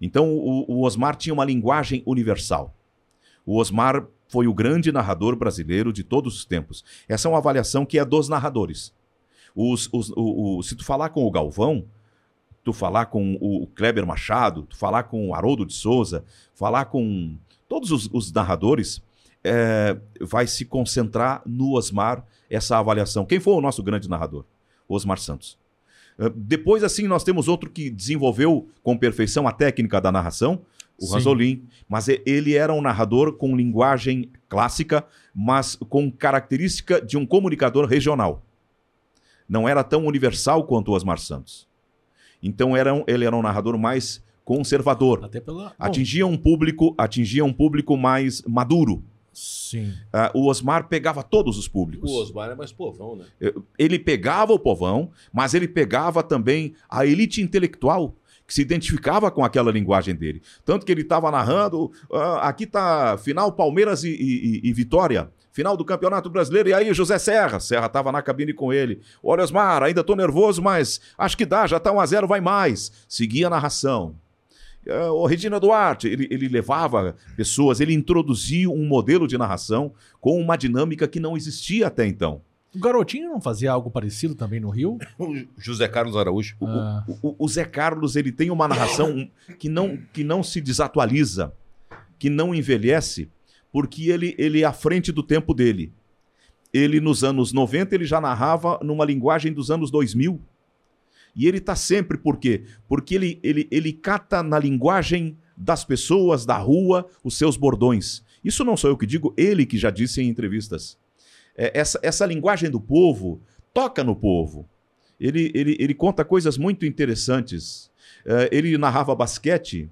Então o, o Osmar tinha uma linguagem universal. O Osmar foi o grande narrador brasileiro de todos os tempos. Essa é uma avaliação que é dos narradores. Os- os- o- o- se tu falar com o Galvão, tu falar com o Kleber Machado, tu falar com o Haroldo de Souza, falar com todos os, os narradores, é, vai se concentrar no Osmar essa avaliação. Quem foi o nosso grande narrador? Osmar Santos. É, Depois, assim, nós temos outro que desenvolveu com perfeição a técnica da narração, o Sim. Ranzolin, mas e- ele era um narrador com linguagem clássica, mas com característica de um comunicador regional. Não era tão universal quanto o Osmar Santos. Então era um- ele era um narrador mais conservador. Até pela. Atingia um público, atingia um público mais maduro. Sim. Ah, o Osmar pegava todos os públicos. O Osmar é mais povão, né? Ele pegava o povão, mas ele pegava também a elite intelectual que se identificava com aquela linguagem dele. Tanto que ele estava narrando, ah, aqui tá final Palmeiras e, e- e- Vitória, final do Campeonato Brasileiro, e aí José Serra, Serra estava na cabine com ele. Olha, Osmar, ainda tô nervoso, mas acho que dá, já tá 1 a 0 vai mais. Seguia a narração. Ah, O Regina Duarte, ele, ele levava pessoas, ele introduzia um modelo de narração com uma dinâmica que não existia até então. O garotinho não fazia algo parecido também no Rio? O José Carlos Araújo. O, Ah. o- o Zé Carlos ele tem uma narração que não, que não se desatualiza, que não envelhece, porque ele, ele é à frente do tempo dele. Ele, nos anos 90, ele já narrava numa linguagem dos anos 2000. E ele está sempre, por quê? Porque ele, ele, ele cata na linguagem das pessoas, da rua, os seus bordões. Isso não sou eu que digo, ele que já disse em entrevistas. É, essa, essa linguagem do povo toca no povo. Ele, ele, ele conta coisas muito interessantes. É, ele narrava basquete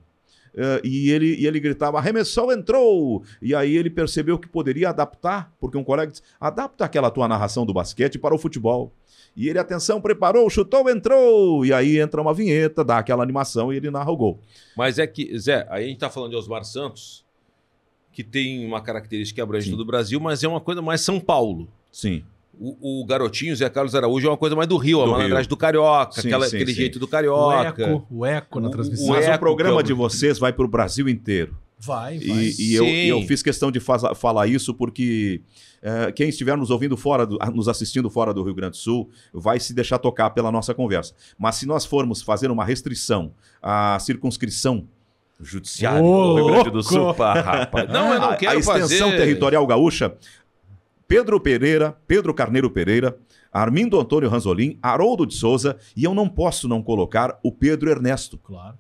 é, e, ele, e ele gritava: arremessou, entrou! E aí ele percebeu que poderia adaptar, porque um colega disse: adapta aquela tua narração do basquete para o futebol. E ele, atenção, preparou, chutou, entrou. E aí entra uma vinheta, dá aquela animação e ele narra o gol. Mas é que, Zé, aí a gente tá falando de Osmar Santos, que tem uma característica que abrange Sim. todo o Brasil, mas é uma coisa mais São Paulo. Sim. O, o garotinho, Zé Carlos Araújo, é uma coisa mais do Rio, a Do malandragem do carioca, Sim, aquela- sim, aquele sim. jeito do O carioca. eco, o eco na O- transmissão. o Mas eco, o programa de vocês vai para o Brasil inteiro. Vai, vai. E, e eu, e eu fiz questão de faz- falar isso porque eh, quem estiver nos ouvindo fora, do- nos assistindo fora do Rio Grande do Sul, vai se deixar tocar pela nossa conversa. Mas se nós formos fazer uma restrição à circunscrição judiciária Ô, do Rio Grande do! Sul, pá, rapaz. Não, eu não a, quero a extensão fazer- territorial gaúcha, Pedro Pereira, Pedro Carneiro Pereira, Armindo Antônio Ranzolin, Haroldo de Souza, e eu não posso não colocar o Pedro Ernesto Claro.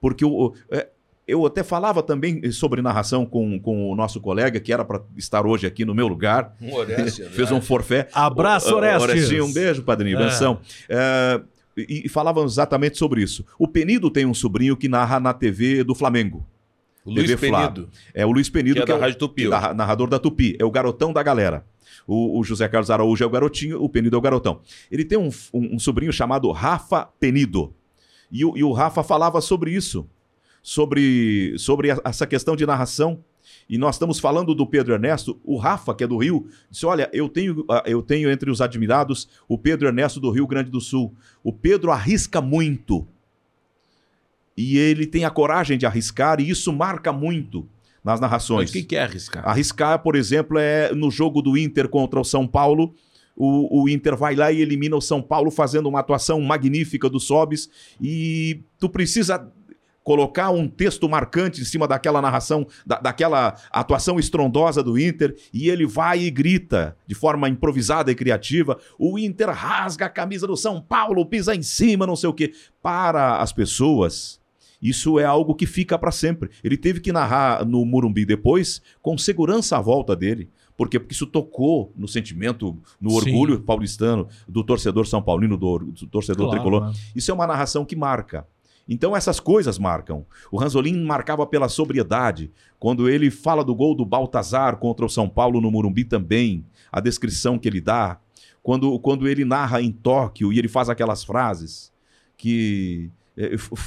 porque o, é, eu até falava também sobre narração com, com o nosso colega, que era para estar hoje aqui no meu lugar, Um Orestes, fez um forfé. Abraço, Orestes. Um beijo, padrinho, É. benção. É, e, e falávamos exatamente sobre isso. O Penido tem um sobrinho que narra na TV do Flamengo. O Luiz Flá. Penido. É o Luiz Penido, Que é da o- Rádio Tupi, que é da- narrador da Tupi. É o garotão da galera. O, o José Carlos Araújo é o garotinho, o Penido é o garotão. Ele tem um, um- um sobrinho chamado Rafa Penido. E o, e o Rafa falava sobre isso, sobre, sobre a- essa questão de narração. E nós estamos falando do Pedro Ernesto. O Rafa, que é do Rio, disse: Olha, eu tenho, ah, eu tenho entre os admirados o Pedro Ernesto do Rio Grande do Sul. O Pedro arrisca muito. E ele tem a coragem de arriscar, e isso marca muito nas narrações. Mas o que que é arriscar? Arriscar, por exemplo, é no jogo do Inter contra o São Paulo. O, o Inter vai lá e elimina o São Paulo fazendo uma atuação magnífica do Sobis. E tu precisa colocar um texto marcante em cima daquela narração, da- daquela atuação estrondosa do Inter, e ele vai e grita de forma improvisada e criativa: o Inter rasga a camisa do São Paulo, pisa em cima, não sei o quê. Para as pessoas, isso é algo que fica para sempre. Ele teve que narrar no Murumbi depois, com segurança à volta dele. Por quê? Porque isso tocou no sentimento, no Sim. orgulho paulistano, do torcedor são paulino, do, do torcedor Claro, tricolor. né? Isso é uma narração que marca. Então essas coisas marcam. O Ranzolin marcava pela sobriedade. Quando ele fala do gol do Baltazar contra o São Paulo no Murumbi também, a descrição que ele dá. Quando, quando ele narra em Tóquio e ele faz aquelas frases que,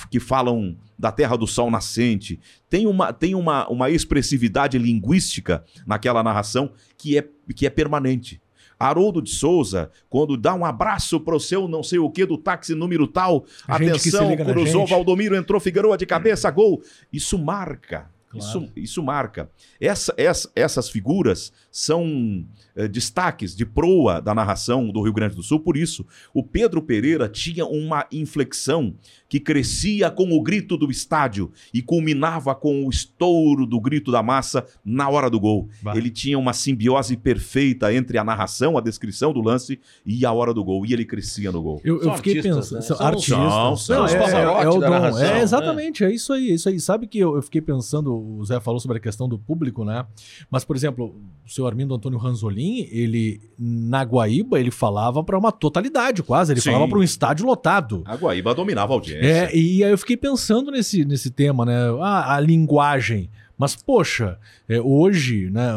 que falam da terra do sol nascente. Tem uma, tem uma, uma expressividade linguística naquela narração que é, que é permanente. Haroldo de Souza, quando dá um abraço pro seu não sei o que do táxi número tal, gente atenção, cruzou. Valdomiro entrou, Figueroa de cabeça, gol. Isso marca. Claro. Isso, isso marca. Essa, essa- essas figuras são eh, destaques de proa da narração do Rio Grande do Sul. Por isso, o Pedro Pereira tinha uma inflexão que crescia com o grito do estádio e culminava com o estouro do grito da massa na hora do gol. Bah. Ele tinha uma simbiose perfeita entre a narração, a descrição do lance e a hora do gol. E ele crescia no gol. Eu, eu fiquei artistas, pensando. né? São artistas. são- são Não, é, é o da dom. narração, é, né? exatamente, é isso aí, é isso aí. Sabe que eu, eu fiquei pensando, o Zé falou sobre a questão do público, né? Mas, por exemplo, o seu Armindo Antônio Ranzolin, ele, na Guaíba, ele falava para uma totalidade quase, ele Sim. falava para um estádio lotado. A Guaíba dominava a audiência. É, e aí eu fiquei pensando nesse, nesse tema, né? Ah, a linguagem. Mas, poxa, é, hoje, né?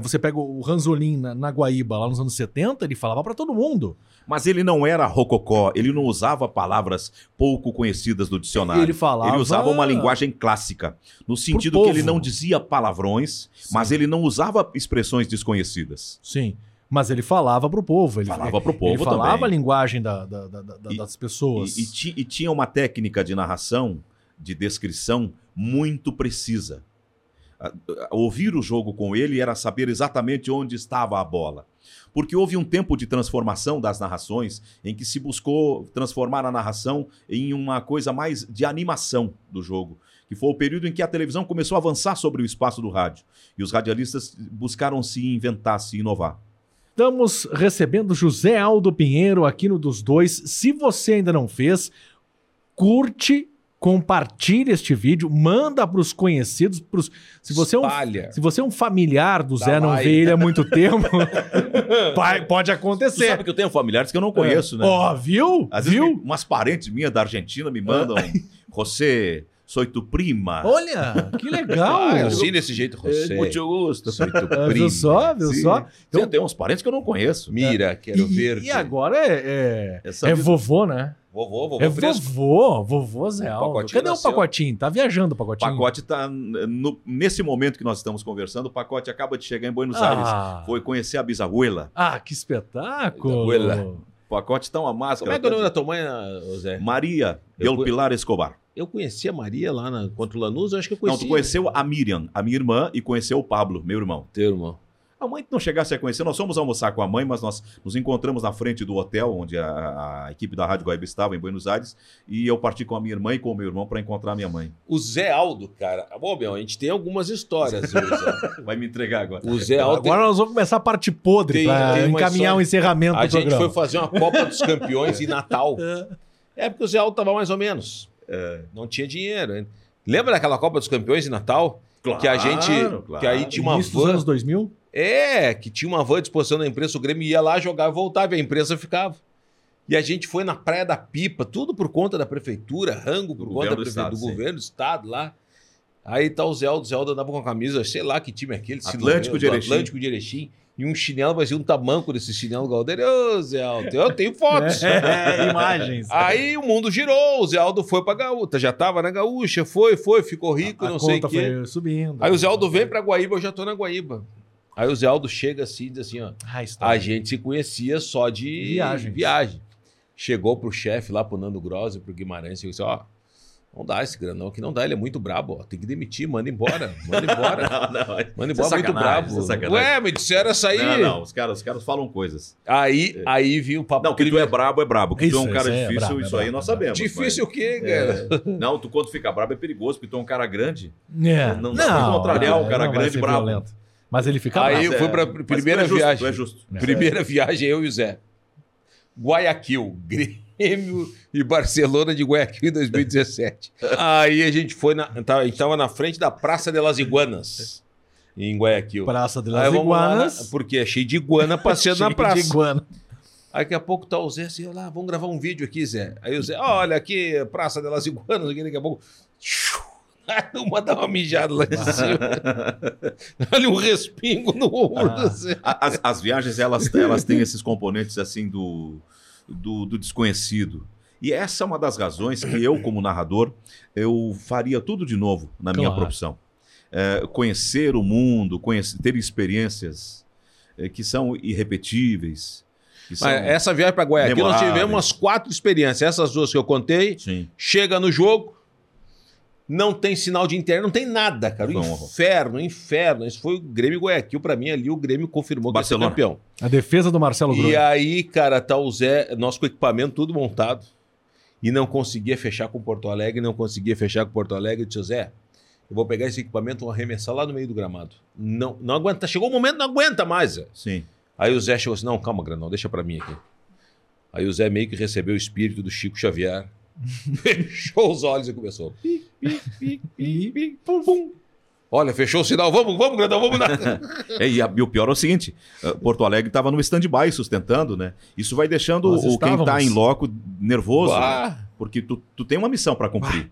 você pega o Ranzolin na, na Guaíba, lá nos anos 70, ele falava para todo mundo. Mas ele não era rococó, ele não usava palavras pouco conhecidas do dicionário. Ele falava- Ele usava uma linguagem clássica, no sentido que ele não dizia palavrões, mas ele não usava expressões desconhecidas. Sim. Mas ele falava pro povo. Ele Falava pro povo Ele falava também. a linguagem da- da- da- E- das pessoas. E, e ti- e tinha uma técnica de narração, de descrição, muito precisa. Ouvir o jogo com ele era saber exatamente onde estava a bola. Porque houve um tempo de transformação das narrações em que se buscou transformar a narração em uma coisa mais de animação do jogo. Que foi o período em que a televisão começou a avançar sobre o espaço do rádio. E os radialistas buscaram se inventar, se inovar. Estamos recebendo José Aldo Pinheiro aqui no dos dois. Se você ainda não fez, curte, compartilhe este vídeo, manda para os conhecidos, pros... se você é um Espalha. se você é um familiar do Dá Zé, não like. vê ele há muito tempo, vai- pode Você acontecer. sabe que eu tenho familiares que eu não conheço, né? Ó, viu? Às vezes viu? me- umas parentes minhas da Argentina me mandam. Você, sou tu prima. Olha, que legal. Ah, assim desse jeito, José. É, muito gosto. Sou tu primo. viu só, viu Sim. só? Então, tem uns parentes que eu não conheço. Mira, quero e, ver. e agora é, é, é vida- vovô, né? Vovô, vovô É fresco. vovô, vovô Zé O Aldo. pacotinho Cadê o nasceu. pacotinho? Tá viajando o O pacotinho. pacote tá. no- nesse momento que nós estamos conversando, o pacote acaba de chegar em Buenos Ah. Aires. Foi conhecer a bisabuela. Ah, que espetáculo. Abuela. O pacote tá uma máscara. Como é que é o nome da tua mãe, José? Maria Del Pilar Escobar. Eu conheci a Maria lá na, contra o Lanús, eu acho que eu Não, conheci. tu conheceu a Miriam, a minha irmã, e conheceu o Pablo, meu irmão. Teu irmão. A mãe não chegasse a conhecer, nós fomos almoçar com a mãe, mas nós nos encontramos na frente do hotel onde a, a equipe da Rádio Guaíba estava, em Buenos Aires, e eu parti com a minha irmã e com o meu irmão para encontrar a minha mãe. O Zé Aldo, cara. Bom, meu, a gente tem algumas histórias? Vai me entregar agora. O Zé Aldo. Agora nós vamos começar a parte podre Tem- tem uma encaminhar história- o encerramento A do gente programa. foi fazer uma Copa dos Campeões em Natal. É porque o Zé Aldo tava mais ou menos. Não tinha dinheiro. hein? Lembra daquela Copa dos Campeões em Natal? que a gente. claro. Que aí tinha uma Início dos van. anos 2000? É, que tinha uma van à disposição da imprensa, o Grêmio ia lá, jogava e voltava, e a imprensa ficava. E a gente foi na Praia da Pipa, tudo por conta da prefeitura, rango por Do conta do prefe- estado, do governo do estado lá. Aí tá o Zé Aldo, o Zé Aldo andava com a camisa, sei lá que time é aquele. Atlântico de Erechim. Atlântico de Erechim. E um chinelo, mas um tamanco desse chinelo Galdeiro. Ô, Zé Aldo, eu tenho fotos. É, imagens. Aí o mundo girou, o Zé Aldo foi pra Gaúcha, já tava na Gaúcha, foi, foi, ficou rico, a não sei o conta quê. foi subindo. Aí o Zé Aldo vem pra Guaíba, eu já tô na Guaíba. Aí o Zé Aldo chega assim e diz assim, ó, Ah, a gente se conhecia só de Viagens. viagem. Chegou pro chefe lá, pro Nando Grossi, pro Guimarães, e disse, ó, não dá esse granão aqui, não dá, ele é muito brabo, ó, tem que demitir, manda embora, manda embora. Não, não. Manda Isso é embora, muito brabo. isso é. Ué, me disseram essa aí. Não, não, os caras, os caras falam coisas. Aí, aí viu o papo Não, que tu é brabo é brabo, que tu é um Isso, cara isso aí é difícil, brabo, é isso aí brabo, nós é sabemos. Difícil o quê, mas- cara? É, não, tu quando fica brabo é perigoso, porque tu é um cara grande. É. Não dá pra contrariar o cara não grande brabo. violento. Mas ele fica Aí bravo. eu Mas fui é- pra mas primeira é justo, viagem. é justo. Primeira viagem, eu e o Zé. Guayaquil, Grêmio e Barcelona de Guayaquil em 2017. Aí a gente foi na. tá- A gente tava na frente da Praça de las Iguanas, em Guayaquil. Praça de Aí las vamos lá Iguanas. porque é cheio de iguana passeando na cheio praça. de iguana. Aí daqui a pouco tá o Zé assim, olha lá, vamos gravar um vídeo aqui, Zé. Aí o Zé, olha aqui, Praça de las Iguanas, aqui daqui a pouco. Uma dá uma mijada lá em cima. Olha um respingo no ombro Ah. do Zé. A- As, as viagens, elas, elas têm esses componentes assim do, do, do desconhecido. E essa é uma das razões que eu, como narrador, eu faria tudo de novo na minha Claro. profissão. É, conhecer o mundo, conhecer, ter experiências é, que são irrepetíveis. Que são... Essa viagem para Guayaquil, nós tivemos umas quatro experiências. Essas duas que eu contei, Sim. chega no jogo, não tem sinal de internet, não tem nada, cara. Um horror. Inferno, inferno. Isso foi o Grêmio Guayaquil. Pra mim, ali o Grêmio confirmou que ia ser Barcelona. campeão. A defesa do Marcelo Groi. E aí, cara, tá o Zé, nós com o equipamento tudo montado, e não conseguia fechar com Porto Alegre, não conseguia fechar com Porto Alegre. Eu disse, Zé, eu vou pegar esse equipamento e vou arremessar lá no meio do gramado. Não, não aguenta. Chegou o momento, não aguenta mais, Zé. Sim. Aí o Zé chegou assim: não, calma, Granão, deixa pra mim aqui. Aí o Zé meio que recebeu o espírito do Chico Xavier, fechou os olhos e começou. Pum, pum. Olha, fechou o sinal, vamos, vamos, Grandão, vamos lá. É, e, a- e o pior é o seguinte: eh, Porto Alegre estava no stand-by sustentando, né? Isso vai deixando Nós o, quem está em loco nervoso, né? Ah, porque tu, tu tem uma missão para cumprir.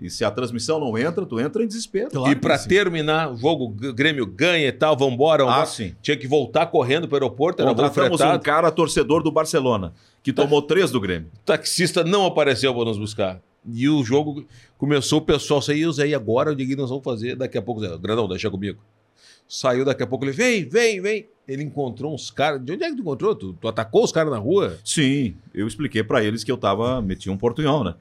E se a transmissão não entra, tu entra em desespero. Claro e sim. terminar, o jogo, o Grêmio ganha e tal, vambora. Ah, sim. Tinha que voltar correndo pro aeroporto, era Contratamos um cara torcedor do Barcelona, que tomou três do Grêmio. O taxista não apareceu para nos buscar. E o jogo começou, o pessoal saiu, Zé, e agora o que nós vamos fazer? Daqui a pouco, Zé, Grandão, deixa comigo. Saiu daqui a pouco, ele, vem, vem, vem. Ele encontrou uns caras. De onde é que tu encontrou? Tu, tu atacou os caras na rua? Sim, eu expliquei para eles que eu tava, meti um portunhão, né?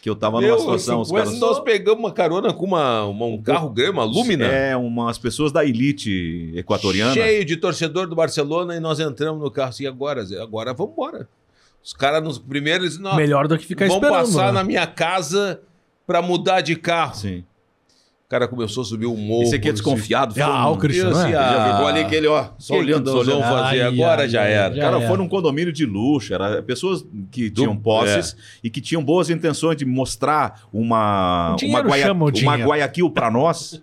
Que eu tava numa Meu, situação, os caras... nós pegamos uma carona com uma, uma- um carro grande, uma Lumina, É, umas pessoas da elite equatoriana. cheio de torcedor do Barcelona, e nós entramos no carro assim, agora, Zé, agora vamos embora. Os caras nos primeiros, eles, não, Melhor do que ficar vamos esperando. passar né? na minha casa para mudar de carro. Sim. cara começou a subir o morro. Esse aqui é assim. desconfiado. Ah, foram- o Cristiano, Eu, assim, é? ah, Já pegou ali aquele, ó, só que olhando, que nós vamos fazer Ai, agora? ai, já era. já Cara, era. foi num condomínio de luxo, era pessoas que Do- tinham posses e que tinham boas intenções de mostrar uma O uma, Guaia- o uma. Guayaquil para nós,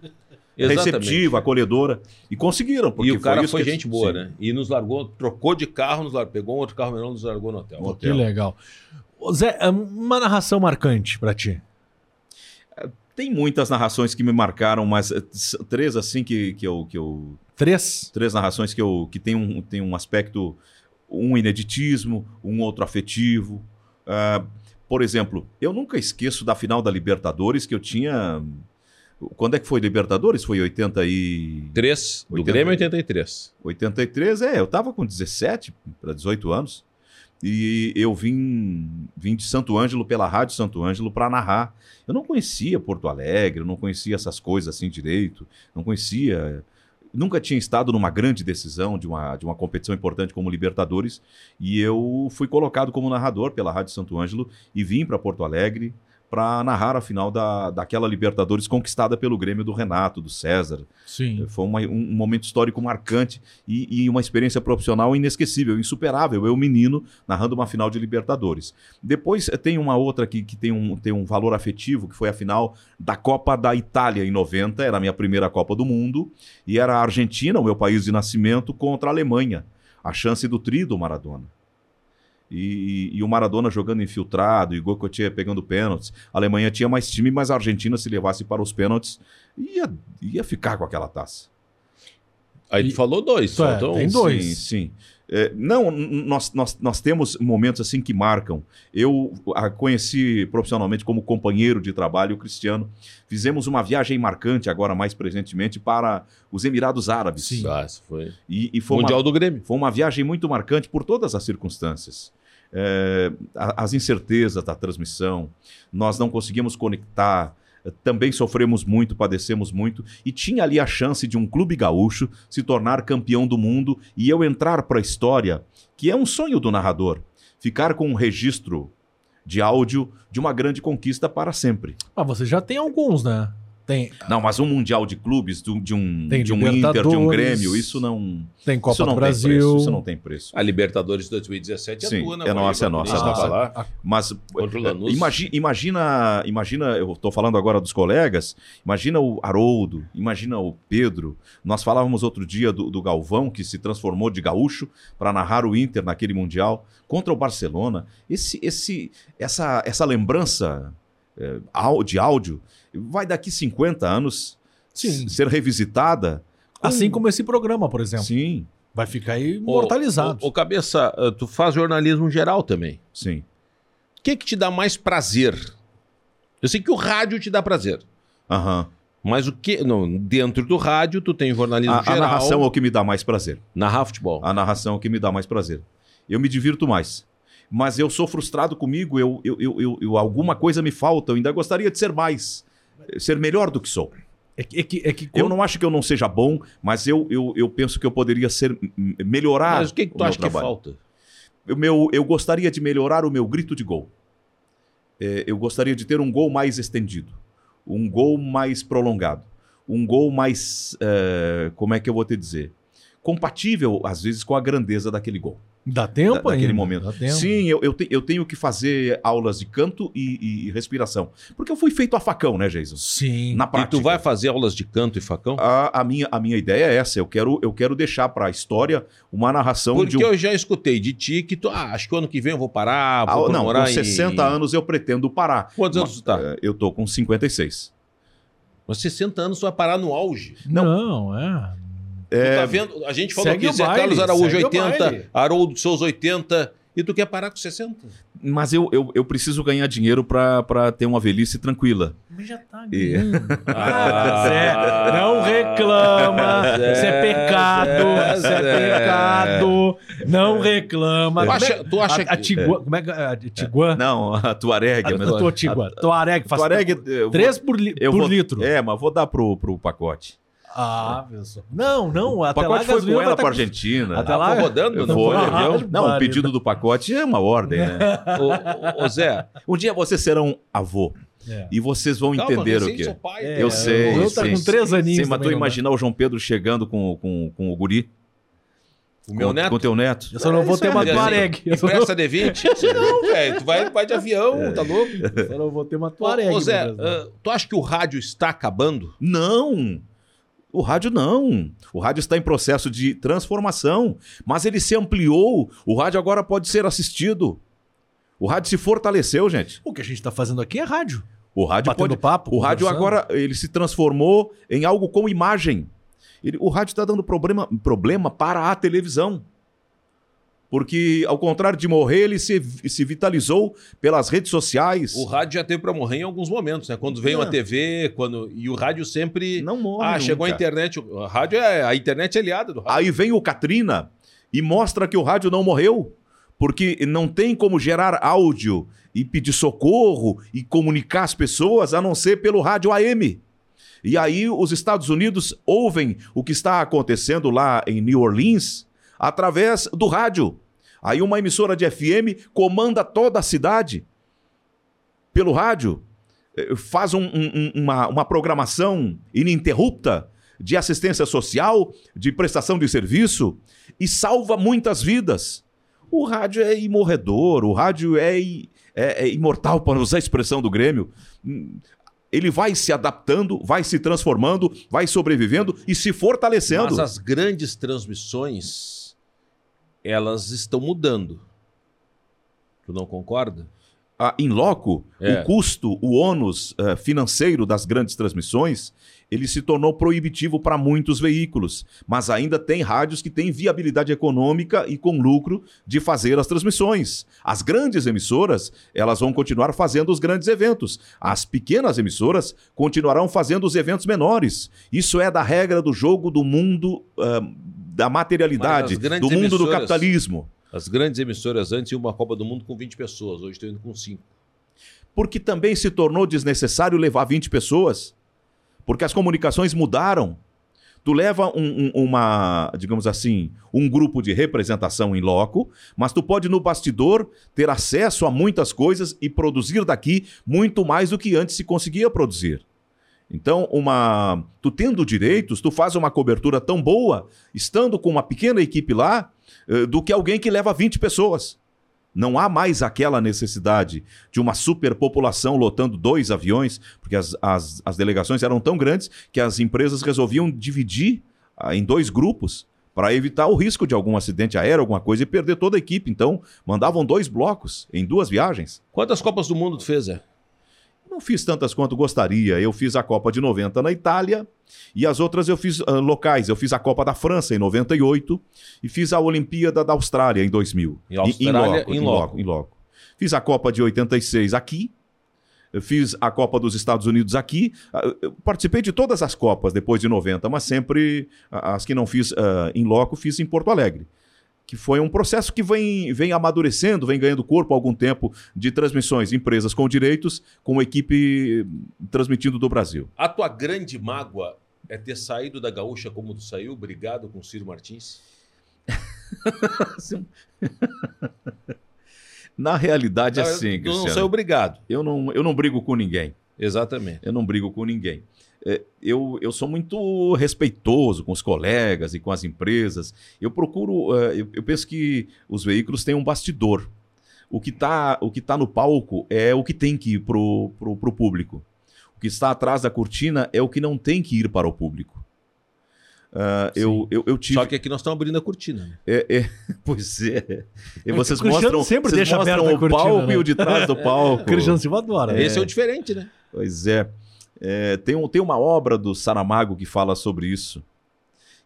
Exatamente. receptiva, acolhedora e conseguiram, porque E o cara isso foi que- gente boa, sim. né? E nos largou, trocou de carro, nos largou, pegou um outro carro menor e nos largou no hotel. No Que legal. Zé, uma narração marcante pra ti. Tem muitas narrações que me marcaram, mas s- três assim que, que eu, que eu Três? três narrações que, eu, que tem, um, tem um aspecto, um ineditismo, um outro afetivo. Ah, por exemplo, eu nunca esqueço da final da Libertadores que eu tinha. Quando é que foi Libertadores? Foi 80 e... 3, do 80. Grêmio 83. 83, é, eu tava com 17 para 18 anos. E eu vim, vim de Santo Ângelo pela Rádio Santo Ângelo para narrar. Eu não conhecia Porto Alegre, eu não conhecia essas coisas assim direito, não conhecia. Nunca tinha estado numa grande decisão de uma, de uma competição importante como Libertadores. E eu fui colocado como narrador pela Rádio Santo Ângelo e vim para Porto Alegre para narrar a final da, daquela Libertadores conquistada pelo Grêmio do Renato, do César, Sim. foi uma- um, um momento histórico marcante e, e uma experiência profissional inesquecível, insuperável. Eu, menino, narrando uma final de Libertadores. Depois eh, tem uma outra aqui que tem um, tem um valor afetivo, que foi a final da Copa da Itália em 90, era a minha primeira Copa do Mundo, e era a Argentina, o meu país de nascimento, contra a Alemanha. A chance do tri do Maradona. E, e o Maradona jogando infiltrado, e o Gocotia pegando pênaltis. A Alemanha tinha mais time, mas a Argentina, se levasse para os pênaltis, ia, ia ficar com aquela taça. Aí E- falou dois, é, faltou tem um. dois. Sim, sim. É, não, nós, nós, nós temos momentos assim que marcam. Eu a conheci profissionalmente como companheiro de trabalho o Cristiano. Fizemos uma viagem marcante, agora mais presentemente, para os Emirados Árabes. Sim. Ah, isso foi. E, e foi, Mundial uma, do Grêmio. foi uma viagem muito marcante por todas as circunstâncias. É, as incertezas da transmissão, nós não conseguimos conectar, também sofremos muito, padecemos muito, e tinha ali a chance de um clube gaúcho se tornar campeão do mundo e eu entrar para a história, que é um sonho do narrador, ficar com um registro de áudio de uma grande conquista para sempre. Ah, você já tem alguns, né? Tem, Não, mas um mundial de clubes, de, um- de um, Tem de um Inter, de um. Grêmio, isso não, tem Copa isso não do tem Brasil. preço. Isso não tem preço. A Libertadores de 2017 Sim, é tua, né? é nossa, é Guaíba? nossa, é estava nossa. lá. Ah, Mas Contra o Lanús. imagi- imagina, imagina, eu estou falando agora dos colegas, imagina o Haroldo, imagina o Pedro. Nós falávamos outro dia do, do Galvão, que se transformou de gaúcho para narrar o Inter naquele Mundial contra o Barcelona. Esse, esse, essa, essa lembrança é, de áudio vai daqui 50 anos Sim. ser revisitada. com- Assim como esse programa, por exemplo. Sim, Vai ficar Ô, imortalizado. ô, ô, Cabeça, eh, tu faz jornalismo geral também. sim. O que que te dá mais prazer? Eu sei que o rádio te dá prazer. Aham. Mas o que. Não, dentro do rádio, tu tem jornalismo A, a geral. narração é o que me dá mais prazer. Narrar futebol. A narração é o que me dá mais prazer. Eu me divirto mais. Mas eu sou frustrado comigo, eu, eu, eu, eu- eu- alguma coisa me falta, eu ainda gostaria de ser mais, ser melhor do que sou. É que, é que, é que Eu não acho que eu não seja bom, mas eu, eu, eu penso que eu poderia ser melhorar. Mas o que, que tu acha que falta? O meu, eu gostaria de melhorar o meu grito de gol. É, eu gostaria de ter um gol mais estendido, um gol mais prolongado, um gol mais, é, como é que eu vou te dizer, compatível às vezes com a grandeza daquele gol. dá tempo da- daquele ainda, momento. Dá tempo. Sim, eu, eu, te- eu tenho que fazer aulas de canto e, e- e respiração. Porque eu fui feito a facão, né, Jason? Sim. Na E prática. tu vai fazer aulas de canto e facão? A, a minha, a minha ideia é essa. Eu quero, eu quero deixar para a história uma narração Porque de um. eu já escutei de ti que tu. Ah, acho que o ano que vem eu vou parar. Ah, Vou não, com 60 anos eu pretendo parar. Quantos anos tu tá? Eh, Eu tô com 56. Mas 60 anos tu vai parar no auge. Não, é. Tu tá vendo? A gente falou aqui, Zé baile, Carlos Araújo segue o 80, baile. Haroldo seus 80, e tu quer parar com 60? Mas eu, eu, eu preciso ganhar dinheiro para ter uma velhice tranquila. Mas já tá E- ganhando. Ah, Zé, não reclama. Zé, Isso é pecado. Isso é Zé. pecado. Não reclama. Tu é- acha, tu acha a, a que. Tigua, como é que a Tiguan? Não, a Tuareg. A, mas- a, Tiguan. Tuareg faz Tuareg, três por, li- eu por vou- litro. É, mas vou dar pro, pro pacote. Ah, pessoal. Não, não. O Até lá pacote foi gasolina com ela tá para Argentina. Até lá- Tá rodando, Eu não vou, foi? Ah, viu? Não, o pedido do pacote é uma ordem, né? Ô, ô, ô, Zé, Um dia vocês serão avô. É. E vocês vão Calma, entender o quê. sou pai. É, Eu sei, Eu eu tá sei. com três aninhos. Tu não dá. imaginar o João Pedro chegando com, com, com o guri? O meu com, neto. Com teu neto? Eu só não vou Isso ter é uma assim, Tuareg. Eu só não, Empresta D20? Não, velho. Tu vai, vai de avião, tá louco? só não vou ter uma Tuareg. ô, Zé, no ah, tu acha que o rádio está acabando? Não! O rádio não. O rádio está em processo de transformação, mas ele se ampliou. O rádio agora pode ser assistido. O rádio se fortaleceu, gente. O que a gente tá fazendo aqui é rádio. O rádio Batendo pode. papo, o rádio agora ele se transformou em algo com imagem. Ele- o rádio está dando problema, problema para a televisão. Porque, ao contrário de morrer, ele se, se vitalizou pelas redes sociais. O rádio já teve pra morrer em alguns momentos, né? Quando veio É. uma TV, quando e o rádio sempre. Não morre. ah, chegou a nunca. internet. O rádio é a internet é aliada do rádio. Aí vem o Katrina e mostra que o rádio não morreu, porque não tem como gerar áudio e pedir socorro e comunicar as pessoas a não ser pelo rádio AM. E aí os Estados Unidos ouvem o que está acontecendo lá em New Orleans através do rádio. Aí uma emissora de FM comanda toda a cidade pelo rádio, eh, faz um- um- um- uma, uma programação ininterrupta de assistência social, de prestação de serviço e salva muitas vidas. O rádio é imorredor, o rádio é, é- é imortal, para usar a expressão do Grêmio. Ele vai se adaptando, vai se transformando, vai sobrevivendo e se fortalecendo. Mas as grandes transmissões, elas estão mudando. Tu não concorda? Ah, em loco, É. o custo, o ônus eh, financeiro das grandes transmissões, ele se tornou proibitivo para muitos veículos. Mas ainda tem rádios que têm viabilidade econômica e com lucro de fazer as transmissões. As grandes emissoras, elas vão continuar fazendo os grandes eventos. As pequenas emissoras continuarão fazendo os eventos menores. Isso é da regra do jogo do mundo ah, da materialidade, do mundo do capitalismo. As grandes emissoras antes iam uma Copa do Mundo com 20 pessoas, hoje estão indo com 5. porque também se tornou desnecessário levar 20 pessoas, porque as comunicações mudaram. Tu leva um- um- uma, digamos assim, um grupo de representação em loco, mas tu pode no bastidor ter acesso a muitas coisas e produzir daqui muito mais do que antes se conseguia produzir. Então, uma, tu tendo direitos, tu faz uma cobertura tão boa, estando com uma pequena equipe lá, eh, do que alguém que leva 20 pessoas. Não há mais aquela necessidade de uma superpopulação lotando dois aviões, porque as, as, as delegações eram tão grandes que as empresas resolviam dividir ah, em dois grupos para evitar o risco de algum acidente aéreo, alguma coisa, e perder toda a equipe. Então, mandavam dois blocos em duas viagens. Quantas Copas do Mundo tu fez, Zé? Não fiz tantas quanto gostaria. Eu fiz a Copa de 90 na Itália e as outras eu fiz ah, locais. Eu fiz a Copa da França em 98 e fiz a Olimpíada da Austrália em 2000. Em Austrália, em loco. em loco. Fiz a Copa de 86 aqui. Eu fiz a Copa dos Estados Unidos aqui. Ah, Eu participei de todas as Copas depois de 90, mas sempre as que não fiz ah, em loco, fiz em Porto Alegre. Que foi um processo que vem, vem amadurecendo, vem ganhando corpo há algum tempo de transmissões, empresas com direitos, com equipe transmitindo do Brasil. A tua grande mágoa é ter saído da gaúcha como tu saiu, brigado com o Ciro Martins? Na realidade, Não, assim, tu não Cristiano, saiu brigado. eu, não, eu não brigo com ninguém. Exatamente. Eu não brigo com ninguém. É, eu, eu sou muito respeitoso com os colegas e com as empresas. Eu procuro. é, eu, eu penso que os veículos têm um bastidor. O que está tá no palco é o que tem que ir pro, pro, pro público. O que está atrás da cortina é o que não tem que ir para o público. Ah, eu, eu, eu tive. Só que aqui nós estamos abrindo a cortina. Né? É, é, pois é. E vocês O mostram, sempre vocês deixa mostram o cortina, palco né? e o de trás do palco. O Cristiano Silva adora. Esse é o diferente, né? Pois é. É, tem, um, tem uma obra do Saramago que fala sobre isso.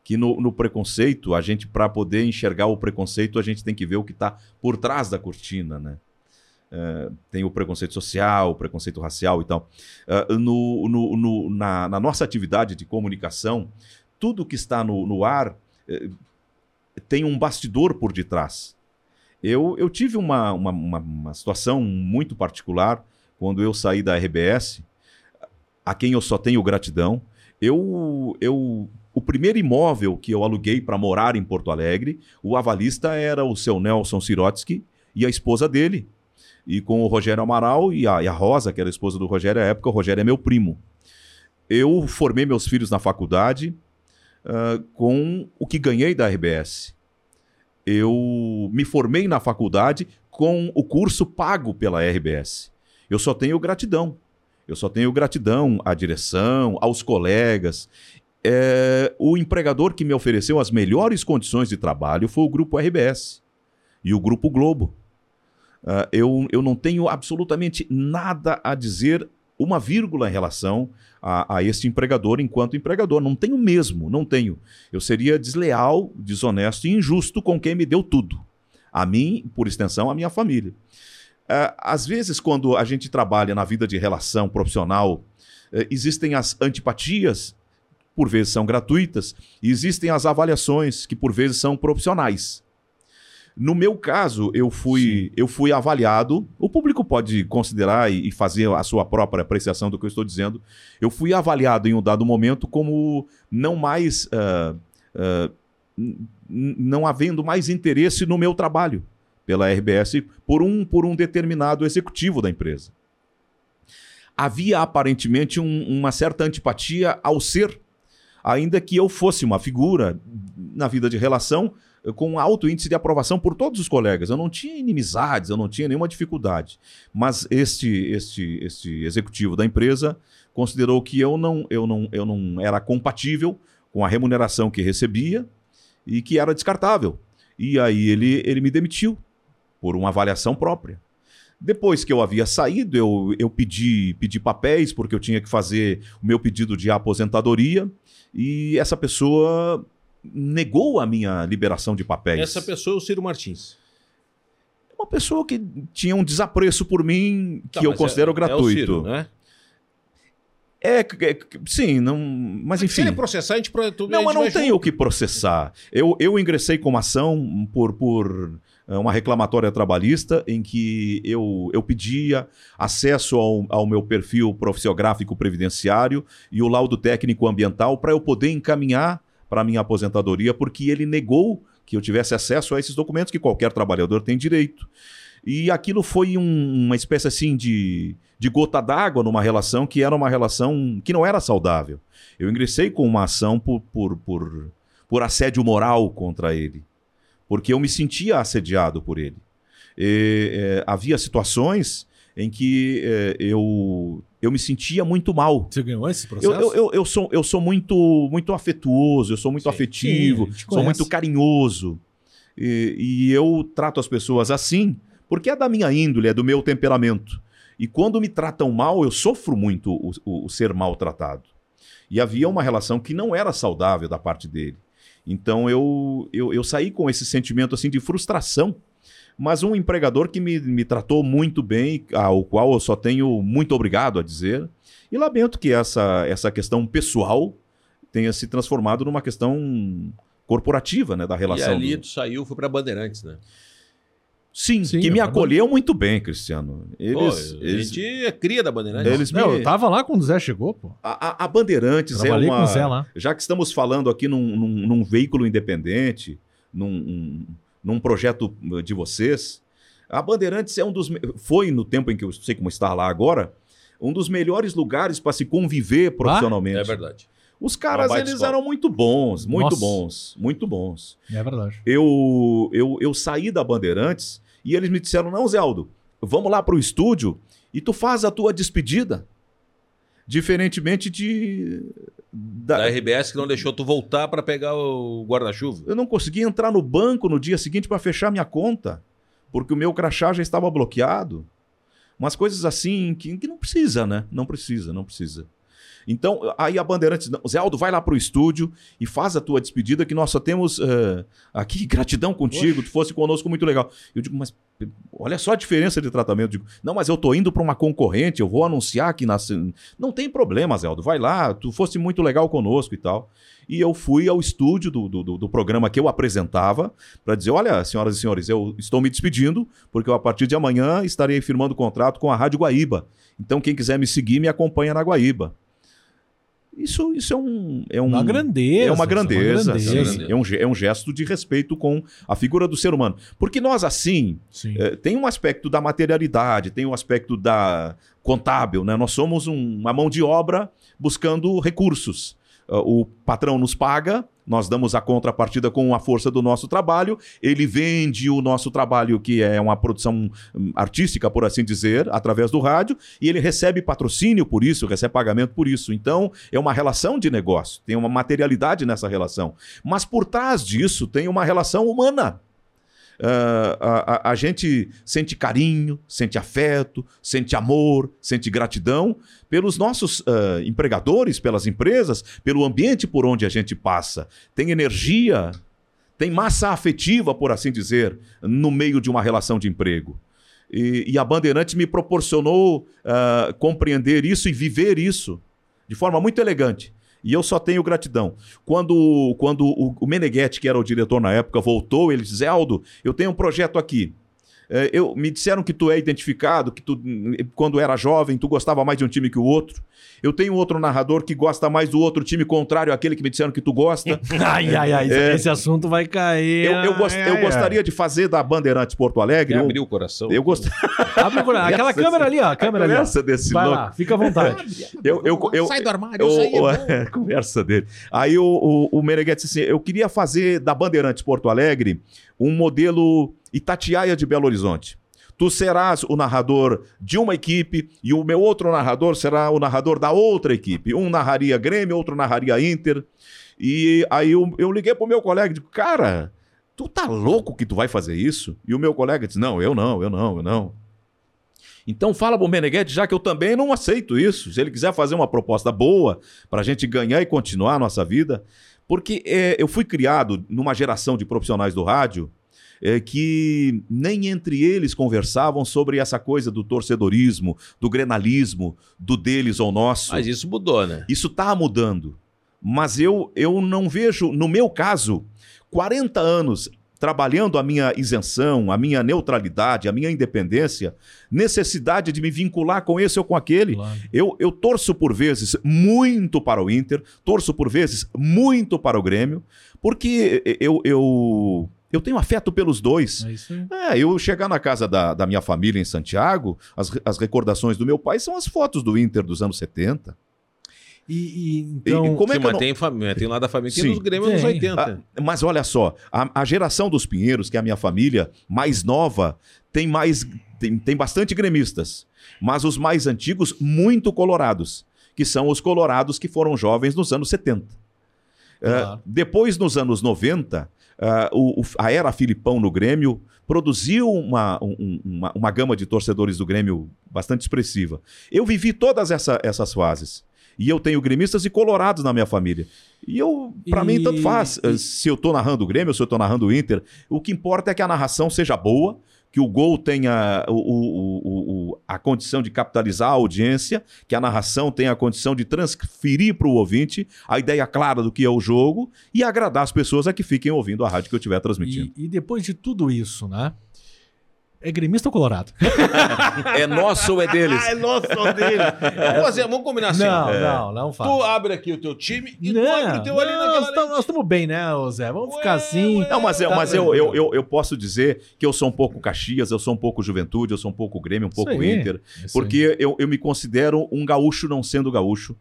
Que no, no preconceito, a gente, para poder enxergar o preconceito, a gente tem que ver o que está por trás da cortina, né? É, tem o preconceito social, o preconceito racial e tal. É, no, no- no- na, na nossa atividade de comunicação, tudo que está no, no ar é, tem um bastidor por detrás. Eu, eu tive uma, uma, uma, uma situação muito particular quando eu saí da RBS, a quem eu só tenho gratidão. Eu, eu, o primeiro imóvel que eu aluguei para morar em Porto Alegre, o avalista era o seu Nelson Sirotsky e a esposa dele. e com o Rogério Amaral e a, e a Rosa, que era a esposa do Rogério à época, o Rogério é meu primo. Eu formei meus filhos na faculdade ah, com o que ganhei da RBS. Eu me formei na faculdade com o curso pago pela RBS. Eu só tenho gratidão. Eu só tenho gratidão à direção, aos colegas. É, o empregador que me ofereceu as melhores condições de trabalho foi o Grupo RBS e o Grupo Globo. Ah, eu, eu não tenho absolutamente nada a dizer, uma vírgula em relação a, a esse empregador enquanto empregador. Não tenho mesmo, não tenho. Eu seria desleal, desonesto e injusto com quem me deu tudo. A mim, por extensão, a minha família. É, às vezes, quando a gente trabalha na vida de relação profissional, é, existem as antipatias, por vezes são gratuitas, e existem as avaliações, que por vezes são profissionais. No meu caso, eu fui, eu fui avaliado. O público pode considerar e, fazer a sua própria apreciação do que eu estou dizendo. Eu fui avaliado em um dado momento como não mais. n- n- não havendo mais interesse no meu trabalho pela RBS por um, por um determinado executivo da empresa. Havia aparentemente um- uma certa antipatia ao ser, ainda que eu fosse uma figura na vida de relação eh, com alto índice de aprovação por todos os colegas. Eu não tinha inimizades, eu não tinha nenhuma dificuldade. Mas este, este, este executivo da empresa considerou que eu não, eu, não, eu não era compatível com a remuneração que recebia e que era descartável. E aí ele, ele me demitiu por uma avaliação própria. Depois que eu havia saído, eu, eu pedi, pedi papéis, porque eu tinha que fazer o meu pedido de aposentadoria, e essa pessoa negou a minha liberação de papéis. Essa pessoa é o Ciro Martins. Uma pessoa que tinha um desapreço por mim que Tá, eu mas considero é- É o gratuito. Ciro, né? É, é, sim, não, mas Se enfim. ele processar, a gente... Não, mas não tem junto. o que processar. Eu, eu ingressei com uma ação por, por uma reclamatória trabalhista em que eu, eu pedia acesso ao, ao meu perfil profissiográfico previdenciário e o laudo técnico ambiental para eu poder encaminhar para minha aposentadoria, porque ele negou que eu tivesse acesso a esses documentos que qualquer trabalhador tem direito. E aquilo foi um- uma espécie assim de, de gota d'água numa relação que era uma relação que não era saudável. Eu ingressei com uma ação por, por, por, por assédio moral contra ele, porque eu me sentia assediado por ele. E, eh, havia situações em que eh, eu, eu me sentia muito mal. Você ganhou esse processo? Eu, eu, eu, sou, eu sou muito, muito afetuoso, eu sou muito Sim. afetivo, Sim, sou muito carinhoso. E, e eu trato as pessoas assim porque é da minha índole, é do meu temperamento. E quando me tratam mal, eu sofro muito o, o- o ser maltratado. E havia uma relação que não era saudável da parte dele. Então eu, eu, eu saí com esse sentimento assim de frustração. Mas um empregador que me, me tratou muito bem, ao qual eu só tenho muito obrigado a dizer. E lamento que essa, essa questão pessoal tenha se transformado numa questão corporativa, né, da E relação. ali do- tu saiu, foi pra Bandeirantes, né? Sim, Sim, que me acolheu muito bem, Cristiano. Pô, Eles, a eles, gente é cria da Bandeirantes. eles me... Não, eu tava lá quando o Zé chegou, pô. a, a- a Bandeirantes é uma... com o Zé lá. Já que estamos falando aqui num, num- num veículo independente, num, um- num projeto de vocês, a Bandeirantes é um dos... Foi no tempo em que eu sei como está lá agora, um dos melhores lugares para se conviver profissionalmente. É verdade. Os caras, eles escola. eram muito bons, muito Nossa. bons, muito bons. É verdade. eu, eu, eu saí da Bandeirantes e eles me disseram: não, Zé Aldo, vamos lá pro estúdio e tu faz a tua despedida. Diferentemente de. da- Da RBS que não deixou tu voltar pra pegar o guarda-chuva. Eu não consegui entrar no banco no dia seguinte para fechar minha conta, porque o meu crachá já estava bloqueado. Umas coisas assim que, que não precisa, né? Não precisa, não precisa. Então, aí a Bandeirantes, não, Zé Aldo, vai lá pro estúdio e faz a tua despedida, que nós só temos eh, aqui gratidão contigo, tu fosse conosco, muito legal. Eu digo, mas olha só a diferença de tratamento. Eu digo, não, mas eu tô indo para uma concorrente, eu vou anunciar aqui na. Não tem problema, Zé Aldo, vai lá, tu fosse muito legal conosco e tal. E eu fui ao estúdio do, do, do- do programa que eu apresentava para dizer: olha, senhoras e senhores, eu estou me despedindo, porque eu, a partir de amanhã estarei firmando contrato com a Rádio Guaíba. Então, quem quiser me seguir, me acompanha na Guaíba. Isso, isso é um. É um Uma grandeza. É uma grandeza. uma sim. grandeza. É, um, é um gesto de respeito com a figura do ser humano. Porque nós, assim, Sim. eh, tem um aspecto da materialidade, tem um aspecto da contábil, né? Nós somos um- uma mão de obra buscando recursos. Ah, O patrão nos paga, nós damos a contrapartida com a força do nosso trabalho, ele vende o nosso trabalho, que é uma produção hum, artística, por assim dizer, através do rádio, e ele recebe patrocínio por isso, recebe pagamento por isso. Então, é uma relação de negócio, tem uma materialidade nessa relação. Mas por trás disso tem uma relação humana. Ah, a, a- gente sente carinho, sente afeto, sente amor, sente gratidão pelos nossos ah, empregadores, pelas empresas, pelo ambiente por onde a gente passa. Tem energia, tem massa afetiva, por assim dizer, no meio de uma relação de emprego. E, e a Bandeirantes me proporcionou ah, compreender isso e viver isso de forma muito elegante. E eu só tenho gratidão. Quando, quando o, o Meneghetti, que era o diretor na época, voltou, ele disse: Aldo, eu tenho um projeto aqui. É, eu, me disseram que tu é identificado, que tu, quando era jovem, tu gostava mais de um time que o outro. Eu tenho outro narrador que gosta mais do outro time contrário àquele que me disseram que tu gosta. Ai, ai, ai. É. Esse assunto vai cair. Eu, eu, gost- Ai, eu ai, gostaria de fazer da Bandeirantes Porto Alegre. Eu, abrir o coração? eu gost... ai. Abre o coração. Aquela Essa- câmera ali, ó. A câmera ali. ó. Conversa desse Vai louco. lá, fica à vontade. Eu, eu, eu, Sai do armário, eu, isso aí é conversa dele. Aí o, o, o Meneghetti disse assim: eu queria fazer da Bandeirantes Porto Alegre um modelo Itatiaia de Belo Horizonte. Tu serás o narrador de uma equipe e o meu outro narrador será o narrador da outra equipe. Um narraria Grêmio, outro narraria Inter. E aí eu, eu liguei pro meu colega e digo, cara, tu tá louco que tu vai fazer isso? E o meu colega disse, não, eu não, eu não, eu não. Então fala pro Meneghetti, já que eu também não aceito isso. Se ele quiser fazer uma proposta boa para a gente ganhar e continuar a nossa vida. Porque é, eu fui criado numa geração de profissionais do rádio é, que nem entre eles conversavam sobre essa coisa do torcedorismo, do grenalismo, do deles ou nosso. Mas isso mudou, né? Isso está mudando. Mas eu, eu não vejo, no meu caso, 40 anos trabalhando a minha isenção, a minha neutralidade, a minha independência, necessidade de me vincular com esse ou com aquele. Claro. Eu, eu torço por vezes muito para o Inter, torço por vezes muito para o Grêmio, porque eu, eu, eu tenho afeto pelos dois. É. É, eu chegar na casa da, da minha família em Santiago, as, as recordações do meu pai são as fotos do Inter dos anos 70. E, e, então. e como é Sim, que mas não- tem, família, tem lá da família que é Sim. dos Grêmio Tem. 80. Ah, mas olha só, a, a geração dos Pinheiros, que é a minha família mais nova, tem mais tem, tem bastante gremistas, mas os mais antigos muito colorados, que são os colorados que foram jovens nos anos 70. Ah, Claro. depois, nos anos 90, ah, o- o- a era Filipão no Grêmio produziu uma, um- uma, uma gama de torcedores do Grêmio bastante expressiva. Eu vivi todas essa- essas fases. E eu tenho gremistas e colorados na minha família. E eu, pra E- mim, tanto faz. e- Se eu tô narrando o Grêmio, se eu tô narrando o Inter, o que importa é que a narração seja boa, que o gol tenha o- o- o- o- a condição de capitalizar a audiência, que a narração tenha a condição de transferir para o ouvinte a ideia clara do que é o jogo e agradar as pessoas a que fiquem ouvindo a rádio que eu estiver transmitindo. E, e depois de tudo isso, né? É gremista ou colorado? É nosso ou é deles? é nosso dele. Vamos fazer, vamos combinar assim. não, é. não, não faz. Tu abre aqui o teu time e tu não, abre o teu ali não, naquela nós tamo- nós estamos bem, né, Zé? Vamos ficar assim. Não, mas, eu, Tá mas eu, eu, eu, eu posso dizer que eu sou um pouco Caxias, eu sou um pouco Juventude, eu sou um pouco Grêmio, um pouco aí. Inter. Porque eu, eu me considero um gaúcho não sendo gaúcho.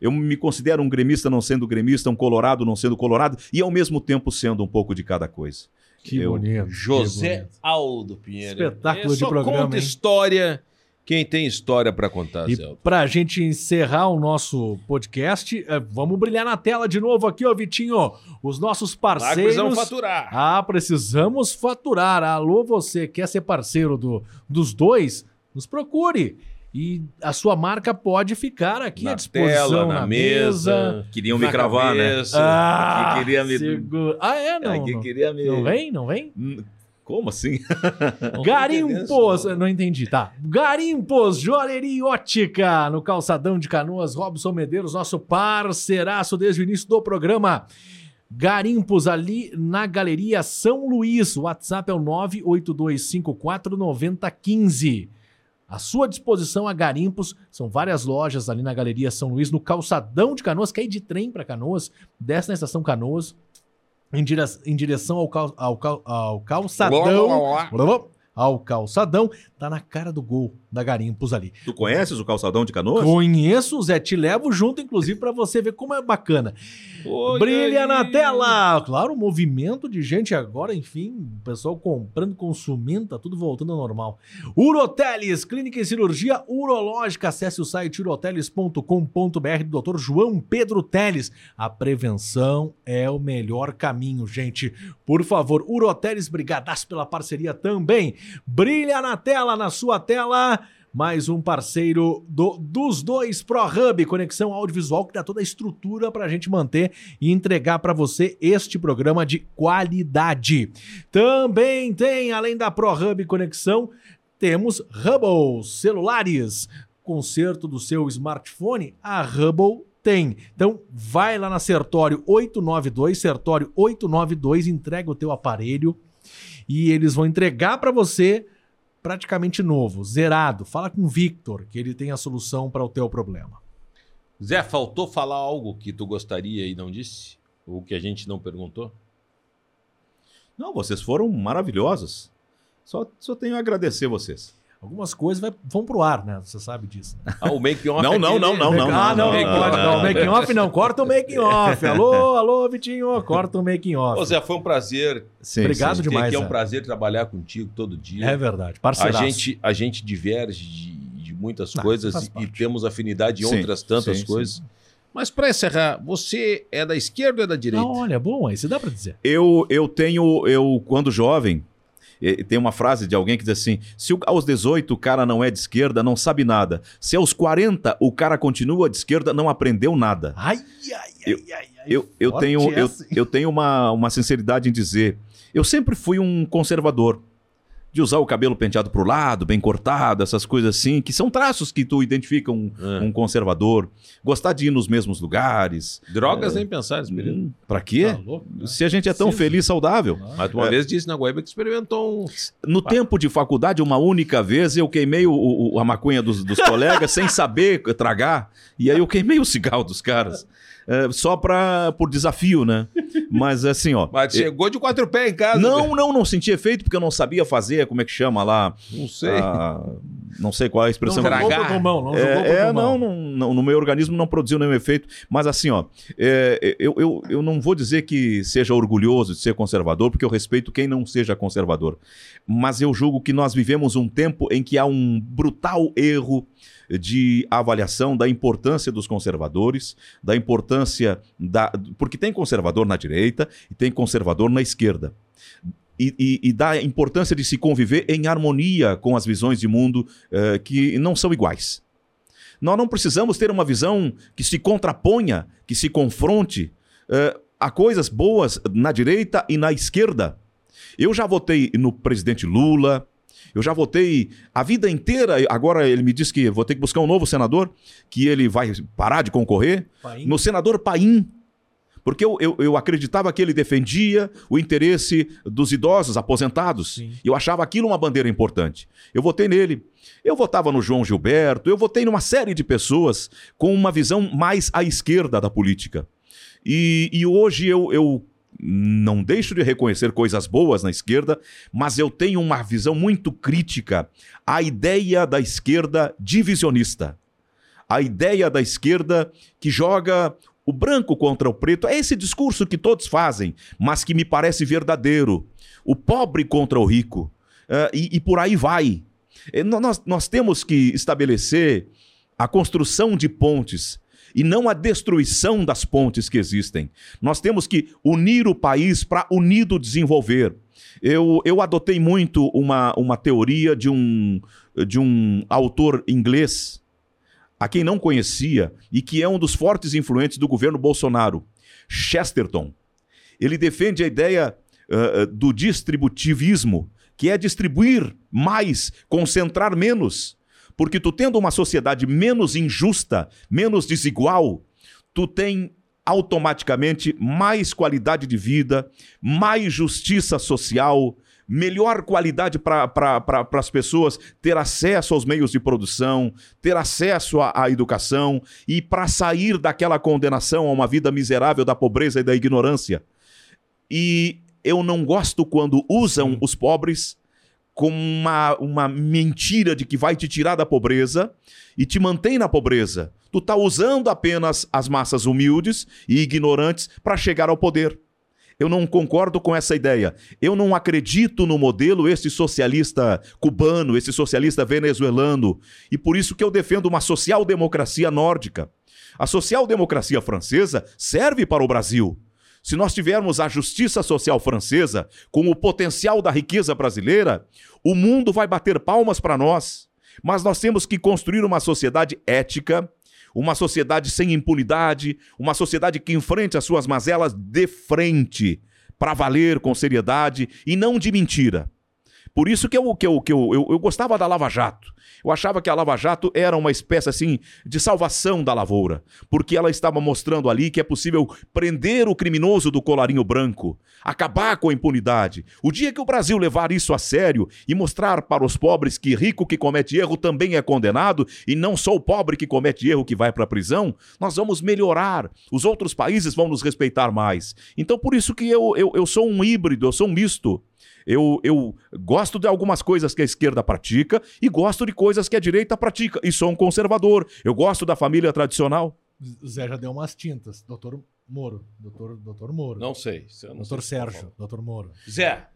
Eu me considero um gremista não sendo gremista, um colorado não sendo colorado, e ao mesmo tempo sendo um pouco de cada coisa. Que eu- bonito. que José bonito. Aldo Pinheiro. Espetáculo Ele de programa, conta hein? história quem tem história pra contar, E Zé Aldo. pra gente encerrar o nosso podcast, eh, vamos brilhar na tela de novo aqui, ó, Vitinho. Os nossos que parceiros. precisamos faturar. Ah, precisamos faturar. Alô, você quer ser parceiro do, dos dois? Nos procure. E a sua marca pode ficar aqui à na disposição tela, na, na mesa. mesa. Queriam me cravar, né? cabeça. Ah, Que queria me- segura- Ah, é? Não, Aqui não. queria me... não vem? Não vem? Hum, Como assim? Garimpos, não entendi, tá. Garimpos, Joalheria Ótica, no Calçadão de Canoas, Robson Medeiros, nosso parceiraço desde o início do programa. Garimpos ali na Galeria São Luís, o WhatsApp é o 982549015. À sua disposição a garimpos, são várias lojas ali na Galeria São Luís, no calçadão de Canoas, quer ir de trem para Canoas, desce na estação Canoas, em, dire- em direção ao, cal- ao cal- ao calçadão. Ao calçadão, tá na cara do gol da Garimpos ali. Tu conheces o calçadão de Canoas? Conheço, Zé, te levo junto, inclusive, pra você ver como é bacana. Brilha na tela! Claro, o movimento de gente agora, enfim, o pessoal comprando, consumindo, tá tudo voltando ao normal. Uroteles, clínica e cirurgia urológica. Acesse o site uroteles.com.br do Dr. João Pedro Teles. A prevenção é o melhor caminho, gente. Por favor, Uroteles, brigadaço pela parceria também. Brilha na tela, na sua tela. Mais um parceiro do- dos dois ProHub, conexão audiovisual que dá toda a estrutura para a gente manter e entregar para você este programa de qualidade. Também tem, além da ProHub Conexão, temos Hubble celulares. Conserto do seu smartphone, a Hubble tem. Então, vai lá na Sertório 892, Sertório 892, entrega o teu aparelho e eles vão entregar para você praticamente novo, zerado. Fala com o Victor, que ele tem a solução para o teu problema. Zé, faltou falar algo que tu gostaria e não disse? Ou que a gente não perguntou? Não, vocês foram maravilhosos. Só, só tenho a agradecer vocês. Algumas coisas vai- vão pro ar, né? Você sabe disso. né? Ah, o make off Não, não, não, não, não. ah, não, não, não, pode não, não. não. Making off não, corta o making off. Alô, alô, Vitinho, corta o making off. Ô, Zé, foi um prazer. Sim, Obrigado sim. Demais. aqui é um prazer trabalhar contigo todo dia. É verdade, a parceiraço. gente, a gente diverge de, de muitas Não, coisas e, e temos afinidade em Sim, outras tantas sim, coisas. Mas para encerrar, você é da esquerda ou é da direita? Não, olha, bom, aí se dá pra dizer. Eu, eu tenho, eu quando jovem, tem uma frase de alguém que diz assim: se aos 18 o cara não é de esquerda, não sabe nada. Se aos 40 o cara continua de esquerda, não aprendeu nada. Ai, ai, ai, Eu- ai, ai. Eu, eu tenho, eu, essa, eu tenho uma, uma sinceridade em dizer: eu sempre fui um conservador. De usar o cabelo penteado pro lado, bem cortado, essas coisas assim, que são traços que tu identifica um, Ah. um conservador. Gostar de ir nos mesmos lugares. Drogas nem pensar, período. Hum, pra quê? Tá louco, né? Se a gente é tão Sim. feliz, saudável. Mas tu uma vez disse na Guaíba que experimentou um. No tempo de faculdade, uma única vez, eu queimei o- o- a maconha dos, dos colegas sem saber tragar. E aí eu queimei o cigarro dos caras. É, só pra, por desafio, né? Mas assim, ó. Mas chegou de quatro pés em casa. Não, não, não senti efeito porque eu não sabia fazer, como é que chama lá? Não sei. Ah, não sei qual é a Não expressão. jogou Tragar. pro pulmão, não jogou pro É, é, pulmão. não, não, não, no meu organismo não produziu nenhum efeito. Mas assim, ó, é, eu, eu, eu não vou dizer que seja orgulhoso de ser conservador, porque eu respeito quem não seja conservador. Mas eu julgo que nós vivemos um tempo em que há um brutal erro de avaliação da importância dos conservadores, da importância da. Porque tem conservador na direita e tem conservador na esquerda. E, e- e da importância de se conviver em harmonia com as visões de mundo eh, que não são iguais. Nós não precisamos ter uma visão que se contraponha, que se confronte eh, a coisas boas na direita e na esquerda. Eu já votei no presidente Lula, eu já votei a vida inteira. Agora ele me diz que vou ter que buscar um novo senador, que ele vai parar de concorrer. Paim. No senador Paim. Porque eu, eu, eu acreditava que ele defendia o interesse dos idosos aposentados. Sim. Eu achava aquilo uma bandeira importante. Eu votei nele. Eu votava no João Gilberto, eu votei numa série de pessoas com uma visão mais à esquerda da política. E, e hoje eu, eu não deixo de reconhecer coisas boas na esquerda, mas eu tenho uma visão muito crítica à ideia da esquerda divisionista. A ideia da esquerda que joga o branco contra o preto. É esse discurso que todos fazem, mas que me parece verdadeiro. O pobre contra o rico. Ah, e, e por aí vai. Eh, nó- Nós, nós temos que estabelecer a construção de pontes e não a destruição das pontes que existem. Nós temos que unir o país para unido desenvolver. Eu, eu adotei muito uma, uma teoria de um, de um autor inglês, a quem não conhecia e que é um dos fortes influentes do governo Bolsonaro, Chesterton. Ele defende a ideia ah, do distributivismo, que é distribuir mais, concentrar menos. Porque tu tendo uma sociedade menos injusta, menos desigual, tu tem automaticamente mais qualidade de vida, mais justiça social, melhor qualidade para pra, as pessoas ter acesso aos meios de produção, ter acesso à, à educação e para sair daquela condenação a uma vida miserável da pobreza e da ignorância. E eu não gosto quando usam os pobres como uma, uma mentira de que vai te tirar da pobreza e te mantém na pobreza. Tu está usando apenas as massas humildes e ignorantes para chegar ao poder. Eu não concordo com essa ideia. Eu não acredito no modelo esse socialista cubano, esse socialista venezuelano, e por isso que eu defendo uma social-democracia nórdica. A social-democracia francesa serve para o Brasil. Se nós tivermos a justiça social francesa com o potencial da riqueza brasileira, o mundo vai bater palmas para nós. Mas nós temos que construir uma sociedade ética, uma sociedade sem impunidade, uma sociedade que enfrente as suas mazelas de frente, para valer com seriedade e não de mentira. Por isso que eu, que eu, que eu, eu, eu gostava da Lava Jato. Eu achava que a Lava Jato era uma espécie assim de salvação da lavoura, porque ela estava mostrando ali que é possível prender o criminoso do colarinho branco, acabar com a impunidade. O dia que o Brasil levar isso a sério e mostrar para os pobres que rico que comete erro também é condenado e não só o pobre que comete erro que vai para a prisão, nós vamos melhorar. Os outros países vão nos respeitar mais. Então por isso que eu, eu, eu sou um híbrido, eu sou um misto. Eu, eu gosto de algumas coisas que a esquerda pratica e gosto de coisas que a direita pratica. E sou um conservador. Eu gosto da família tradicional. Zé já deu umas tintas. Doutor Moro. Doutor, doutor Moro. Não sei. Não doutor sei tá Sérgio. Doutor Moro. Zé,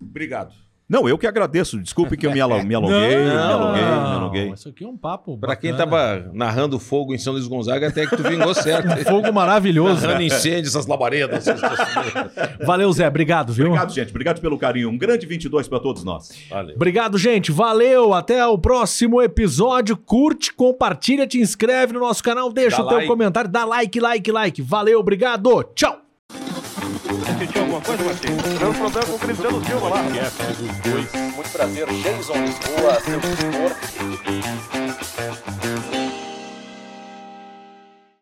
obrigado. Não, eu que agradeço. Desculpe que eu me, alo me alonguei, não, me alonguei, me alonguei. Isso aqui é um papo. Para quem tava narrando fogo em São Luís Gonzaga, até que tu vingou certo. um fogo maravilhoso. Narrando incêndio, essas labaredas. Valeu, Zé. Obrigado, viu? Obrigado, gente. Obrigado pelo carinho. Um grande 22 para todos nós. Valeu. Obrigado, gente. Valeu. Até o próximo episódio. Curte, compartilha, te inscreve no nosso canal, deixa dá o teu like. comentário, dá like, like, like. Valeu, obrigado. Tchau. Você tinha alguma coisa, Martins? Tivemos problema com o Cristiano Silva lá. Muito prazer, Jason Lisboa, seu senhor.